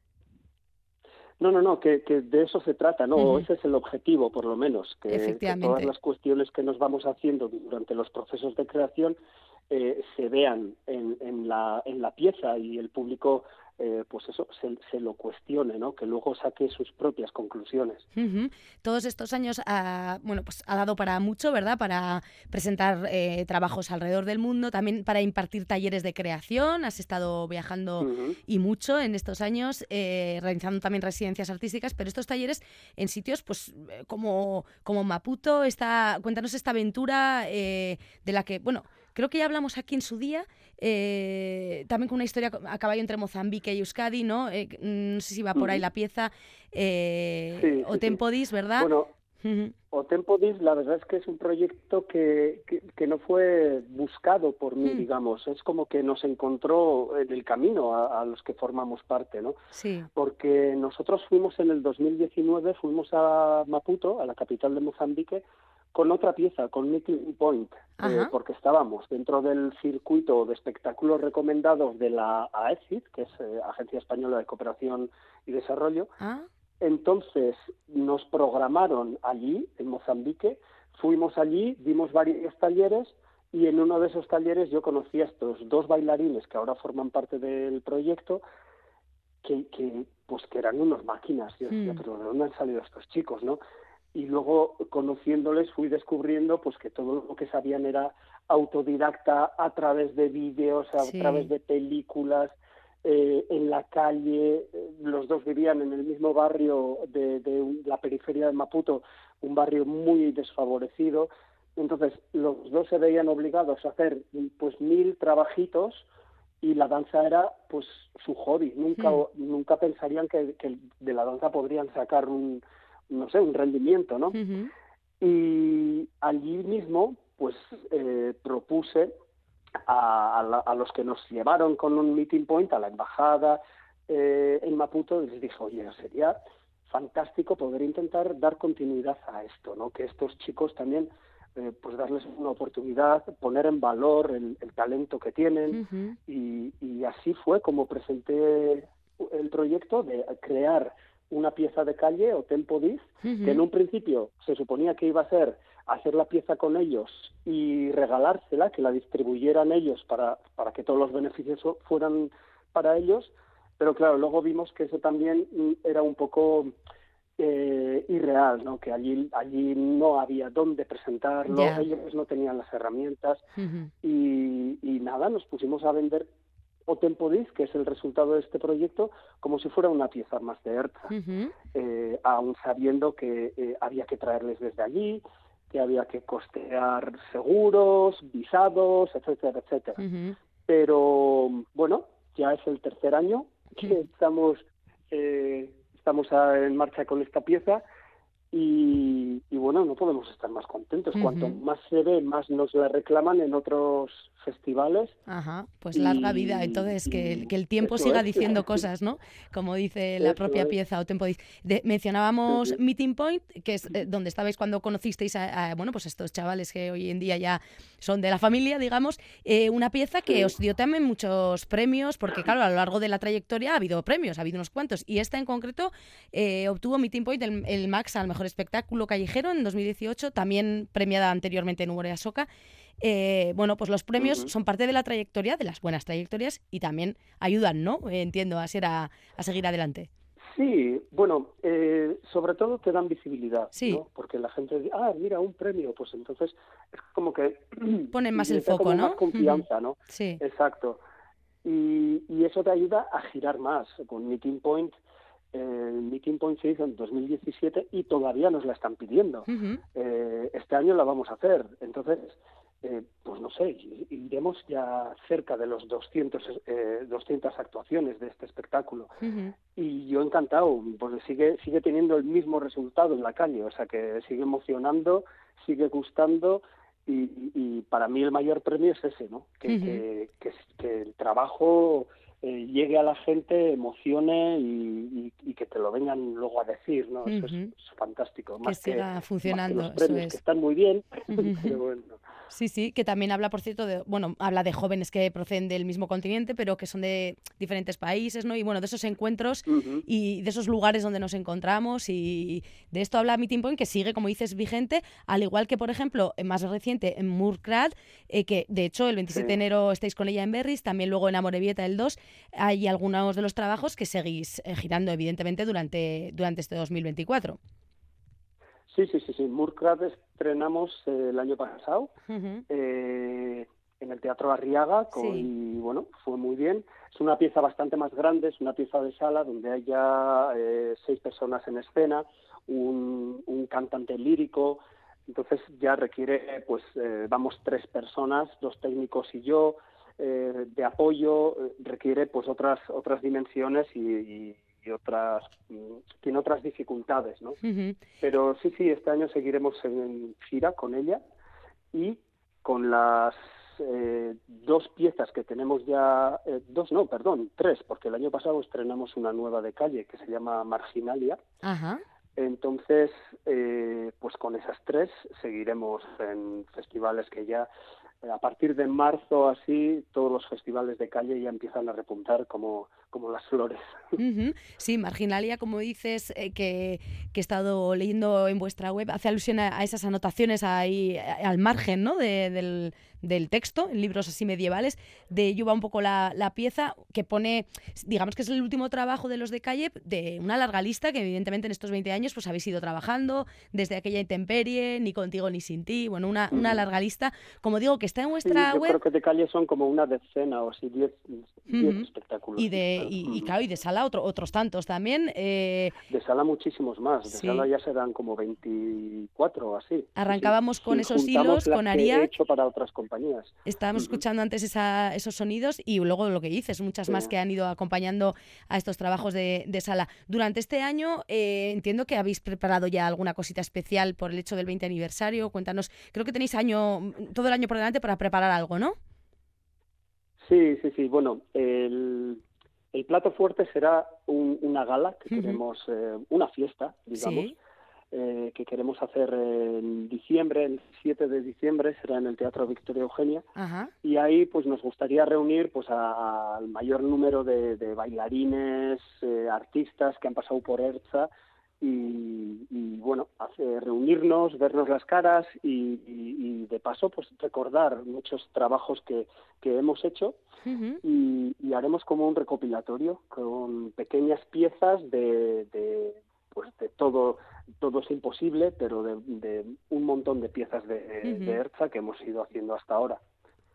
No, no, no, que, que de eso se trata, ¿no? Ese es el objetivo, por lo menos, que, todas las cuestiones que nos vamos haciendo durante los procesos de creación eh, se vean en, en, la, en la pieza y el público eh, pues eso se, lo cuestione, ¿no? Que luego saque sus propias conclusiones. Todos estos años ha, bueno, pues ha dado para mucho, ¿verdad? Para presentar eh, trabajos alrededor del mundo, también para impartir talleres de creación. Has estado viajando y mucho en estos años, eh, realizando también residencias artísticas, pero estos talleres en sitios, pues como, como Maputo, está, cuéntanos esta aventura de la que, bueno, creo que ya hablamos aquí en su día, eh, también con una historia a caballo entre Mozambique y Euskadi, ¿no? Eh, no sé si va por ahí la pieza, eh, o Tempodis, ¿verdad? Bueno, O Tempodis, la verdad es que es un proyecto que, que, no fue buscado por mí, digamos. Es como que nos encontró en el camino a, a, los que formamos parte, ¿no? Sí. Porque nosotros fuimos en el 2019, fuimos a Maputo, a la capital de Mozambique, con otra pieza, con Meeting Point, eh, porque estábamos dentro del circuito de espectáculos recomendados de la AECID, que es eh, Agencia Española de Cooperación y Desarrollo. Entonces nos programaron allí, en Mozambique, fuimos allí, dimos varios talleres y en uno de esos talleres yo conocí a estos dos bailarines que ahora forman parte del proyecto, que, que pues que eran unas máquinas. Yo decía, hmm. pero ¿de dónde han salido estos chicos, no? y luego conociéndoles fui descubriendo pues que todo lo que sabían era autodidacta a través de vídeos, a través de películas, eh, en la calle, eh, los dos vivían en el mismo barrio de, de, la periferia de Maputo, un barrio muy desfavorecido, entonces los dos se veían obligados a hacer pues mil trabajitos y la danza era pues su hobby, nunca, hmm. nunca pensarían que, que de la danza podrían sacar un, no sé, un rendimiento, ¿no? Y allí mismo, pues, eh, propuse a, los que nos llevaron con un meeting point a la embajada eh, en Maputo, les dije, oye, sería fantástico poder intentar dar continuidad a esto, ¿no? Que estos chicos también, eh, pues darles una oportunidad, poner en valor el, talento que tienen y, y, así fue como presenté el proyecto de crear una pieza de calle o tempo dis, que en un principio se suponía que iba a ser hacer la pieza con ellos y regalársela, que la distribuyeran ellos para, para que todos los beneficios fueran para ellos, pero claro, luego vimos que eso también era un poco eh, irreal, ¿no? que allí, allí no había dónde presentarlo, ellos no tenían las herramientas y, y nada, nos pusimos a vender o Tempodis, que es el resultado de este proyecto, como si fuera una pieza más de ERTA, eh, aún sabiendo que eh, había que traerles desde allí, que había que costear seguros, visados, etcétera, etcétera. Pero bueno, ya es el tercer año que estamos eh, estamos en marcha con esta pieza y, bueno, no podemos estar más contentos. Cuanto más se ve, más nos la reclaman en otros festivales. Ajá, pues larga vida. Entonces, que, que el tiempo siga diciendo cosas, ¿no? Como dice la propia pieza o Tempo. De, mencionábamos Meeting Point, que es eh, donde estabais cuando conocisteis a, bueno, pues estos chavales que hoy en día ya son de la familia, digamos. Eh, una pieza que os dio también muchos premios, porque claro, a lo largo de la trayectoria ha habido premios, ha habido unos cuantos. Y esta en concreto eh, obtuvo Meeting Point el, el Max al mejor espectáculo callejero en 2018, también premiada anteriormente en Urea Soca. Eh, bueno, pues los premios son parte de la trayectoria, de las buenas trayectorias, y también ayudan, ¿no? entiendo, a, ser a, seguir adelante. Sí, bueno, eh, sobre todo te dan visibilidad, sí. ¿no? Porque la gente dice, ah, mira, un premio, pues entonces es como que... Ponen más el foco, ¿no? Más confianza, ¿no? Sí. Exacto. Y, y, eso te ayuda a girar más. Con Meeting Point el Meeting Point se hizo en 2017 y todavía nos la están pidiendo. Eh, este año la vamos a hacer. Entonces, eh, pues no sé, iremos ya cerca de los 200, eh, 200 actuaciones de este espectáculo. Y yo encantado, porque sigue, sigue teniendo el mismo resultado en la calle, o sea que sigue emocionando, sigue gustando. Y, para mí el mayor premio es ese, ¿no? que, que el trabajo eh, llegue a la gente, emocione y, que te lo vengan luego a decir, ¿no? Eso es, fantástico. que siga funcionando, los premios, que están muy bien, pero bueno. Sí, sí, que también habla, por cierto, de, bueno, habla de jóvenes que proceden del mismo continente, pero que son de diferentes países, ¿no? Y bueno, de esos encuentros y de esos lugares donde nos encontramos y de esto habla Meeting Point, que sigue, como dices, vigente, al igual que, por ejemplo, más reciente, en Murkrad, eh, que de hecho el 27 de enero estáis con ella en Berris, también luego en Amorebieta el 2, hay algunos de los trabajos que seguís eh, girando, evidentemente, durante, durante este 2024. Sí, sí, sí, sí. Murkrad estrenamos eh, el año pasado eh, en el Teatro Arriaga y bueno, fue muy bien. Es una pieza bastante más grande, es una pieza de sala donde hay ya eh, seis personas en escena, un, un, cantante lírico, entonces ya requiere, pues vamos tres personas, dos técnicos y yo, de apoyo, requiere pues otras otras dimensiones y y otras mm, tiene otras dificultades, ¿no? Pero sí, sí, este año seguiremos en gira con ella y con las eh, dos piezas que tenemos ya, eh, dos no, perdón, tres, porque el año pasado estrenamos una nueva de calle que se llama Marginalia. Entonces, eh, pues con esas tres seguiremos en festivales que ya a partir de marzo así todos los festivales de calle ya empiezan a repuntar como, como las flores. Sí, Marginalia, como dices, eh, que, que, he estado leyendo en vuestra web, hace alusión a, esas anotaciones ahí al margen ¿no? del, del texto, en libros así medievales. De ello va un poco la, pieza que pone, digamos que es el último trabajo de los de calle, de una larga lista que evidentemente en estos 20 años pues habéis ido trabajando desde aquella intemperie, ni contigo ni sin ti, bueno, una, una larga lista. Como digo, que está en vuestra yo web. creo que de calle son como una decena o así, 10 espectáculos. Y de, y, claro, y de sala otro, otros tantos también. Eh... De sala muchísimos más, de sala ya serán como 24 o así. Arrancábamos con esos hilos, con Arias. hecho para otras Estábamos escuchando antes esos sonidos y luego lo que dices, muchas más que han ido acompañando a estos trabajos de, sala. Durante este año eh, entiendo que habéis preparado ya alguna cosita especial por el hecho del 20 aniversario. Cuéntanos, creo que tenéis año todo el año por delante para preparar algo, ¿no? Sí, sí, sí. Bueno, el plato fuerte será una gala que queremos, eh, una fiesta, digamos, eh, que queremos hacer en diciembre, el 7 de diciembre, será en el Teatro Victoria Eugenia. Y ahí pues nos gustaría reunir pues al mayor número de, bailarines, eh, artistas que han pasado por ERZA y, bueno, hacer, reunirnos, vernos las caras y, de paso pues recordar muchos trabajos que, que hemos hecho y, haremos como un recopilatorio con pequeñas piezas de, de pues de todo todo es imposible pero de, un montón de piezas de, de Erza que hemos ido haciendo hasta ahora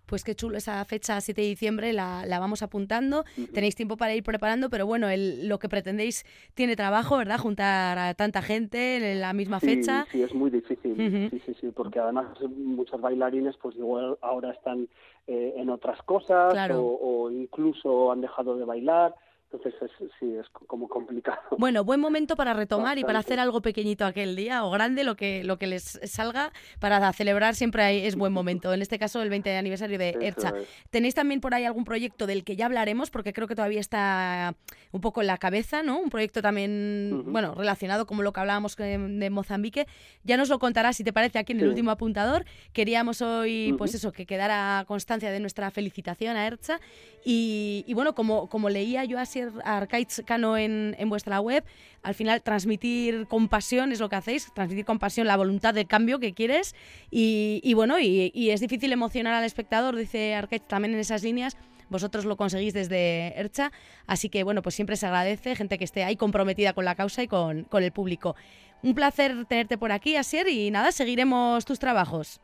pues qué chulo esa fecha 7 de diciembre, la, vamos apuntando. Tenéis tiempo para ir preparando, pero bueno, lo que pretendéis tiene trabajo, ¿verdad? Juntar a tanta gente en la misma fecha. Sí, es muy difícil, sí, sí, sí, porque además muchos bailarines pues igual ahora están eh, en otras cosas o incluso han dejado de bailar entonces sí, es como complicado. Bueno, buen momento para retomar y para hacer algo pequeñito aquel día o grande, lo que, lo que les salga para celebrar siempre es buen momento. En este caso, el 20 aniversario de Ercha. ¿Tenéis también por ahí algún proyecto del que ya hablaremos? Porque creo que todavía está un poco en la cabeza, ¿no? Un proyecto también, bueno, relacionado como lo que hablábamos de, Mozambique. Ya nos lo contarás, si te parece, aquí en el último apuntador. Queríamos hoy, pues eso, que quedara constancia de nuestra felicitación a Ercha. Y, y bueno, como, como leía yo así Arcaiz Cano en, vuestra web, al final transmitir compasión es lo que hacéis, transmitir compasión, la voluntad de cambio que quieres y, bueno, y, es difícil emocionar al espectador, dice Arcaiz también en esas líneas, vosotros lo conseguís desde Ercha, así que bueno, pues siempre se agradece gente que esté ahí comprometida con la causa y con, el público. Un placer tenerte por aquí, Asier, y nada, seguiremos tus trabajos.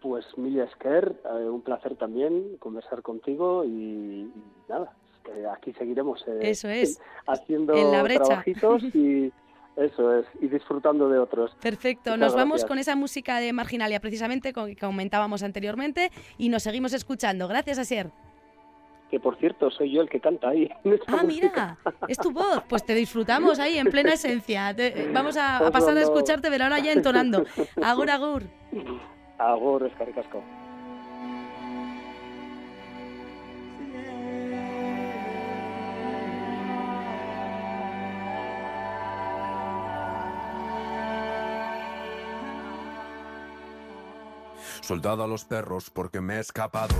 Pues Milia Esquer, eh, un placer también conversar contigo y nada, aquí seguiremos eh, eso es. haciendo trabajitos y eso es, y disfrutando de otros. Perfecto, nos vamos con esa música de Marginalia, precisamente que comentábamos anteriormente, y nos seguimos escuchando. Gracias, Asier. Que por cierto, soy yo el que canta ahí. ah, mira, es tu voz. Pues te disfrutamos ahí en plena esencia. vamos a, pasar a escucharte, pero ahora ya entonando. Agur, agur. Agur, escaricasco. Soldado a los perros porque me he escapado.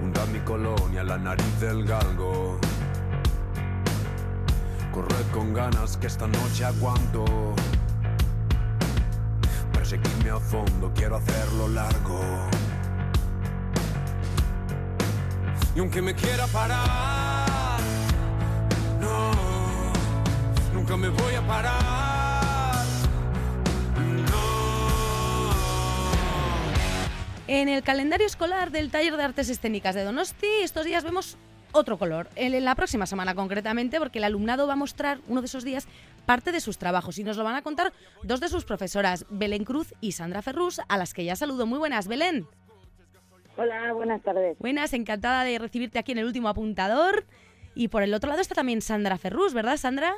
Hunda mi colonia, la nariz del galgo. Corred con ganas que esta noche aguanto. Perseguirme a fondo, quiero hacerlo largo. Y aunque me quiera parar, no, nunca me voy a parar. En el calendario escolar del Taller de Artes Escénicas de Donosti, estos días vemos otro color. En la próxima semana concretamente, porque el alumnado va a mostrar uno de esos días parte de sus trabajos y nos lo van a contar dos de sus profesoras, Belén Cruz y Sandra Ferrus, a las que ya saludo. Muy buenas, Belén. Hola, buenas tardes. Buenas, encantada de recibirte aquí en el último apuntador. Y por el otro lado está también Sandra Ferrus, ¿verdad, Sandra?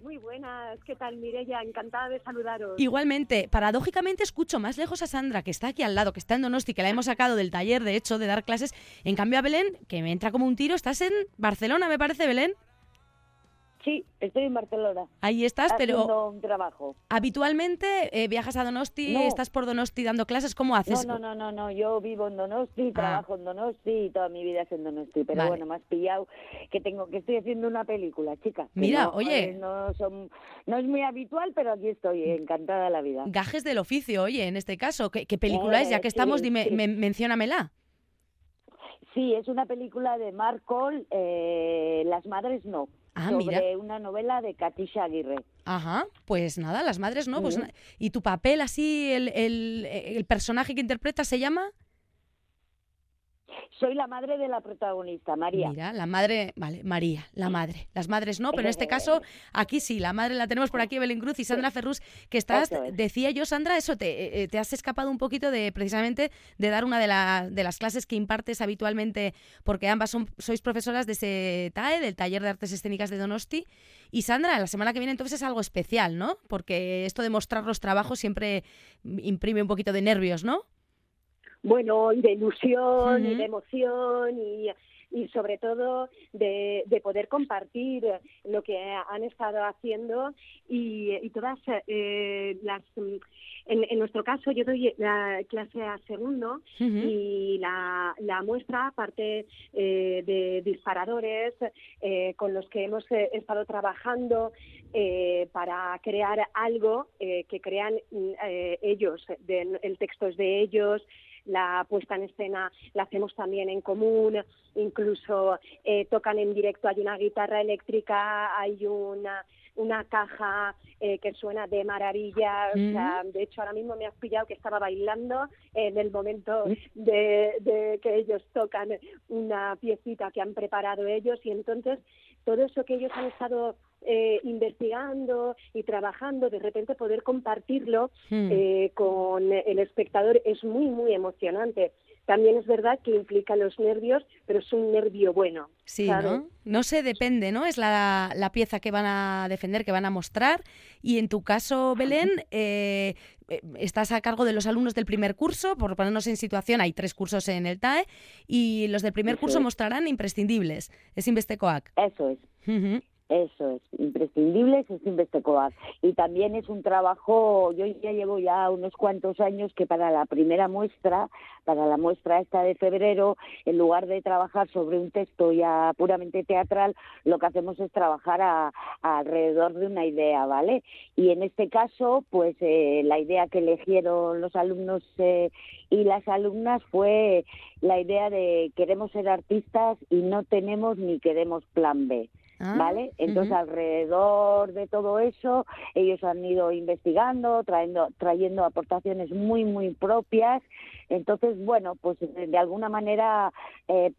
Muy buenas, ¿qué tal Mirella? Encantada de saludaros. Igualmente, paradójicamente escucho más lejos a Sandra, que está aquí al lado, que está en Donosti, que la hemos sacado del taller, de hecho, de dar clases. En cambio a Belén, que me entra como un tiro, estás en Barcelona, me parece, Belén. Sí, estoy en Barcelona. Ahí estás, pero un trabajo. habitualmente eh, viajas a Donosti, estás por Donosti dando clases, ¿cómo haces? No, no, no, no, yo vivo en Donosti, ah. trabajo en Donosti y toda mi vida es en Donosti, pero bueno, me has pillado que tengo que estoy haciendo una película, chica. Mira, oye, eh, no no es muy habitual, pero aquí estoy, encantada de la vida. Gajes del oficio, oye, en este caso, ¿qué, película es? Ya que eh, estamos, dime, menciónamela. Sí, es una película de Mark Cole, Las madres no. Ah, sobre una novela de Katisha Aguirre. Ajá, pues nada, las madres no. Pues, ¿Y tu papel así, el, el, el personaje que interpreta se llama? Soy la madre de la protagonista, María. Mira, la madre, vale, María, la madre. Las madres no, pero en este caso, aquí sí, la madre la tenemos por aquí, Belén Cruz y Sandra Ferrus, que estás, decía yo, Sandra, eso, te, eh, te, has escapado un poquito de, precisamente, de dar una de, la, de las clases que impartes habitualmente, porque ambas son, sois profesoras de ese TAE, del Taller de Artes Escénicas de Donosti. Y Sandra, la semana que viene entonces es algo especial, ¿no? Porque esto de mostrar los trabajos siempre imprime un poquito de nervios, ¿no? Bueno, y de ilusión y de emoción y, y sobre todo de, de poder compartir lo que han estado haciendo. Y, y todas eh, las... En, en nuestro caso, yo doy la clase a segundo y la, la muestra, aparte eh, de disparadores eh, con los que hemos eh, estado trabajando eh, para crear algo eh, que crean ellos, de- el texto es de ellos, la puesta en escena la hacemos también en común, incluso eh, tocan en directo, hay una guitarra eléctrica, hay una una caja eh, que suena de maravilla, o sea, de hecho ahora mismo me has pillado que estaba bailando en el momento de, de que ellos tocan una piecita que han preparado ellos y entonces todo eso que ellos han estado eh, investigando y trabajando, de repente poder compartirlo Hmm. eh, con el espectador es muy, muy emocionante. También es verdad que implica los nervios, pero es un nervio bueno. Sí, ¿sabes? ¿no? No se depende, ¿no? Es la, la pieza que van a defender, que van a mostrar. Y en tu caso, Belén, eh, eh, estás a cargo de los alumnos del primer curso, por ponernos en situación, hay tres cursos en el TAE, y los del primer Eso curso es. mostrarán imprescindibles. Es Investecoac. Eso es. Eso es, imprescindibles es Investecoac. Y también es un trabajo, yo ya llevo ya unos cuantos años que para la primera muestra, para la muestra esta de febrero, en lugar de trabajar sobre un texto ya puramente teatral, lo que hacemos es trabajar a- a alrededor de una idea, ¿vale? Y en este caso, pues eh, la idea que eligieron los alumnos eh, y las alumnas fue la idea de queremos ser artistas y no tenemos ni queremos plan B. Ah, ¿Vale? Entonces, alrededor de todo eso, ellos han ido investigando, trayendo, trayendo aportaciones muy, muy propias. Entonces, bueno, pues de alguna manera, eh,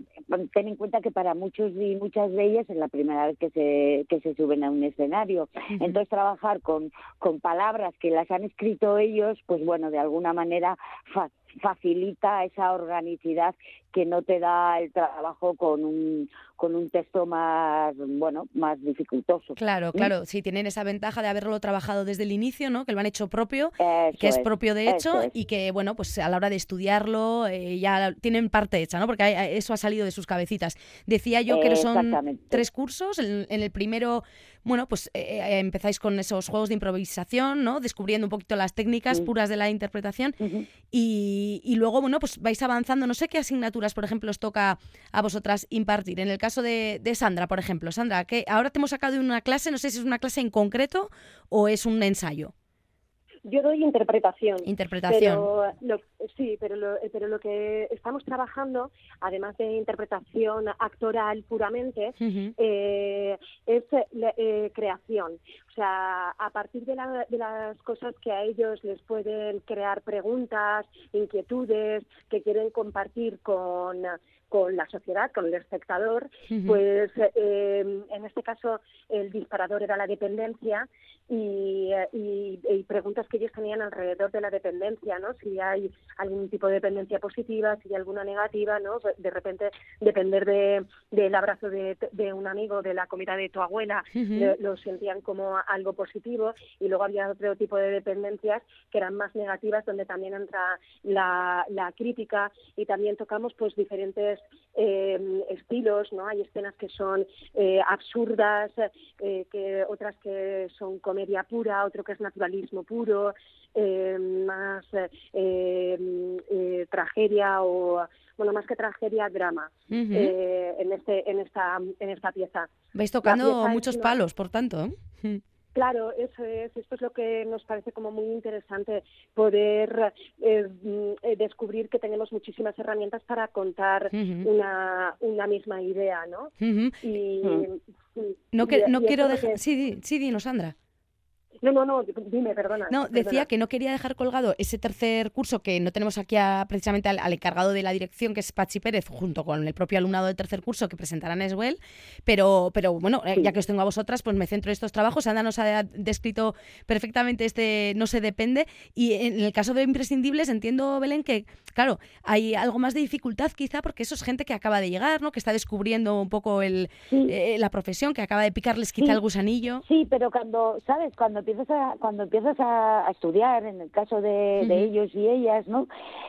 ten en cuenta que para muchos y muchas de ellas es la primera vez que se, que se suben a un escenario. Entonces, trabajar con, con palabras que las han escrito ellos, pues bueno, de alguna manera fa- facilita esa organicidad que no te da el trabajo con un con un texto más bueno más dificultoso Claro, ¿Mm? claro, sí, tienen esa ventaja de haberlo trabajado desde el inicio, ¿no? Que lo han hecho propio, Eso que es es, propio de hecho es. y que, bueno, pues a la hora de estudiarlo eh, ya tienen parte hecha, ¿no? Porque eso ha salido de sus cabecitas. Decía yo que son tres cursos. En, en el primero, bueno, pues eh, eh, empezáis con esos juegos de improvisación, ¿no? Descubriendo un poquito las técnicas puras de la interpretación y, y luego, bueno, pues vais avanzando. No sé qué asignaturas, por ejemplo, os toca a vosotras impartir. En el caso de, de Sandra, por ejemplo. Sandra, que ahora te hemos sacado de una clase, no sé si es una clase en concreto o es un ensayo. Yo doy interpretación. Interpretación. Pero lo- sí, pero lo, pero lo que estamos trabajando, además de interpretación actoral puramente, eh, es eh, eh, creación. O sea, a partir de, la- de las cosas que a ellos les pueden crear preguntas, inquietudes, que quieren compartir con con la sociedad, con el espectador, pues eh, en este caso el disparador era la dependencia y, y- y preguntas que ellos tenían alrededor de la dependencia, ¿no? Si hay algún tipo de dependencia positiva, si hay alguna negativa, ¿no? De repente depender de, del abrazo de, de un amigo, de la comida de tu abuela, lo, lo sentían como algo positivo y luego había otro tipo de dependencias que eran más negativas donde también entra la, la crítica y también tocamos pues diferentes eh, estilos, ¿no? Hay escenas que son eh, absurdas, eh, que otras que son comedia pura, otro que es naturalismo puro, eh, más eh, eh, tragedia o bueno más que tragedia drama eh, en este en esta en esta pieza. Vais tocando pieza muchos palos, por tanto. Claro, eso es, esto es lo que nos parece como muy interesante, poder eh, mm, eh, descubrir que tenemos muchísimas herramientas para contar una, una misma idea, ¿no? Y, sí, No, y- que, no y quiero dejar... que- Sí, di- sí, dinos, Sandra. No, no, no, dime, perdona. No, decía que no quería dejar colgado ese tercer curso que no tenemos aquí a- precisamente al, al encargado de la dirección, que es Pachi Pérez, junto con el propio alumnado del tercer curso que presentarán Eswell. Pero, pero bueno, eh, ya que os tengo a vosotras, pues me centro en estos trabajos. Anda nos ha descrito perfectamente este No se depende. Y en el caso de imprescindibles, entiendo, Belén, que, claro, hay algo más de dificultad quizá porque eso es gente que acaba de llegar, ¿no? Que está descubriendo un poco el, eh, la profesión, que acaba de picarles quizá Sí. el gusanillo. Sí, pero cuando, ¿sabes? Cuando empiezas a, cuando empiezas a, a estudiar, en el caso de, ellos y ellas, ¿no?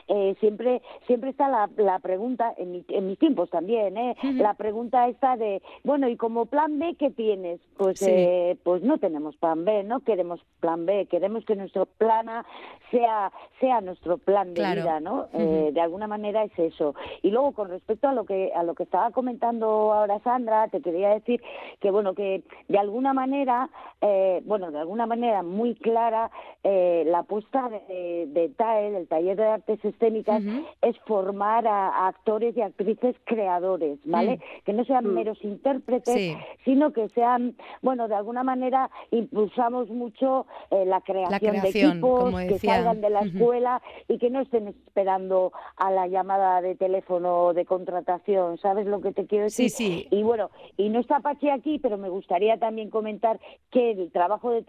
Eh, siempre, siempre está la, la pregunta, en, mi- en mis tiempos también, ¿eh? La pregunta esta de, bueno, ¿y como plan B qué tienes? Pues, Sí. eh, pues no tenemos plan B, no queremos plan B, queremos que nuestro plan A sea, sea nuestro plan de Claro. vida, ¿no? Eh, de alguna manera es eso. Y luego, con respecto a lo que, a lo que estaba comentando ahora Sandra, te quería decir que, bueno, que de alguna manera, eh, bueno, de alguna manera muy clara, eh, la apuesta de, de TAE, del Taller de Artes Escénicas, es formar a, a actores y actrices creadores, ¿vale? Mm. Que no sean meros intérpretes, Sí. sino que sean, bueno, de alguna manera impulsamos mucho eh, la creación, de creación, equipos que salgan de la escuela y que no estén esperando a la llamada de teléfono de contratación, ¿sabes lo que te quiero Sí, decir? sí. Y bueno, y no está Pachi aquí, pero me gustaría también comentar que el trabajo de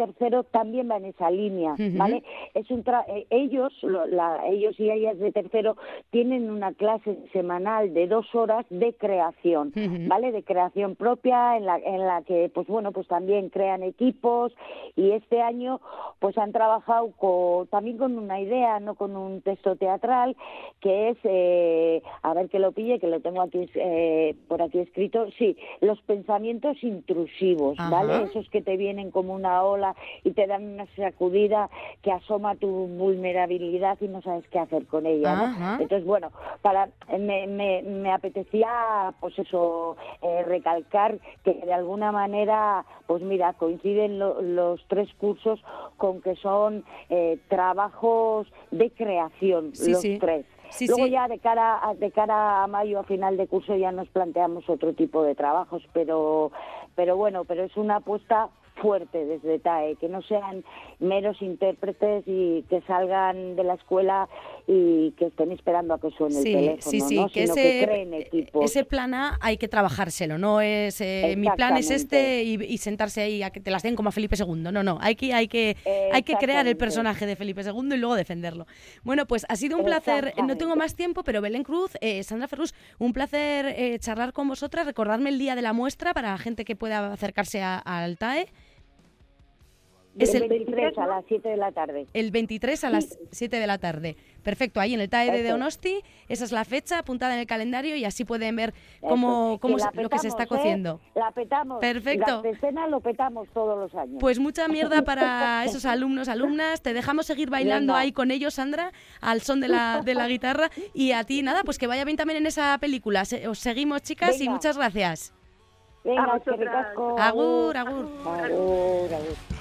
también va en esa línea. ¿vale? Es un tra- eh, ellos, lo- la- ellos y ellas de tercero tienen una clase semanal de dos horas de creación. ¿vale? De creación propia en la en la que, pues bueno, pues también crean equipos y este año pues han trabajado con, también con una idea, no con un texto teatral, que es, eh, a ver que lo pille, que lo tengo aquí eh, por aquí escrito, sí, los pensamientos intrusivos, ¿vale? Ajá. Esos que te vienen como una ola y te dan una sacudida que asoma tu vulnerabilidad y no sabes qué hacer con ella, ¿no? Entonces, bueno, para me, me, me apetecía, pues eso, eh, recalcar que de alguna manera, pues mira, coinciden lo- los tres cursos con que son eh, trabajos de creación, Sí, los sí. tres. Sí, Luego sí. ya de cara a, de cara a mayo a final de curso ya nos planteamos otro tipo de trabajos, pero pero bueno, pero es una apuesta fuerte desde TAE, que no sean meros intérpretes y que salgan de la escuela y que estén esperando a que suene el teléfono, sí, sí, ¿no? que sino ese, que creen equipos. ese plan A hay que trabajárselo, no es eh, mi plan es este y, y sentarse ahí a que te las den como a Felipe II. No, no, hay que, hay que, hay que crear el personaje de Felipe II y luego defenderlo. Bueno, pues ha sido un placer, no tengo más tiempo, pero Belén Cruz, eh, Sandra Ferrus, un placer eh, charlar con vosotras, recordarme el día de la muestra para la gente que pueda acercarse a- al TAE. Es el el 23 a las 7 de la tarde. el 23 a las 7 de la tarde. Perfecto, ahí en el TAE de. Donosti, esa es la fecha apuntada en el calendario y así pueden ver cómo, cómo que lo que se está ¿eh? cociendo. La petamos. Perfecto. La escena lo petamos todos los años. Pues mucha mierda para esos alumnos, alumnas. Te dejamos seguir bailando Venga. ahí con ellos, Sandra, al son de la, de la guitarra. Y a ti, nada, pues que vaya bien también en esa película. Se- Os seguimos, chicas, y muchas gracias. Venga, que ricasco. Agur, agur. Agur, agur.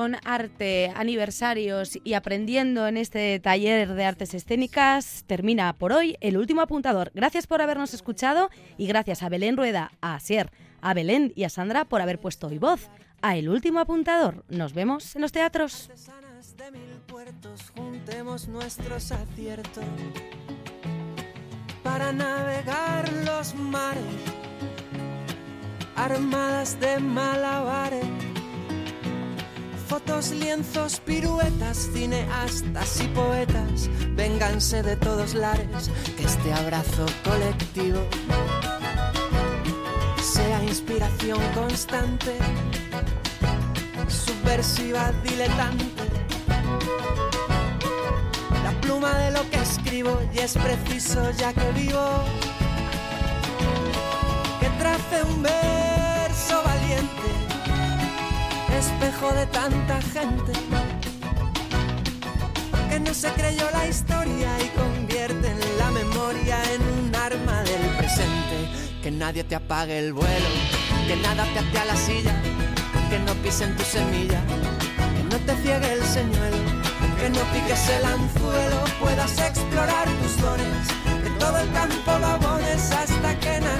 Con arte, aniversarios y aprendiendo en este taller de artes escénicas, termina por hoy el último apuntador. Gracias por habernos escuchado y gracias a Belén Rueda, a Asier, a Belén y a Sandra por haber puesto hoy voz a El último apuntador. Nos vemos en los teatros. para navegar los mares, armadas de malabares, fotos, lienzos, piruetas, cineastas y poetas, vénganse de todos lares, que este abrazo colectivo sea inspiración constante, subversiva, diletante. La pluma de lo que escribo y es preciso ya que vivo que trace un valiente, espejo de tanta gente que no se creyó la historia y convierte en la memoria en un arma del presente. Que nadie te apague el vuelo, que nada te ate la silla, que no pisen tu semilla, que no te ciegue el señuelo que no piques el anzuelo, puedas explorar tus dones, que todo el campo lo hasta que nazca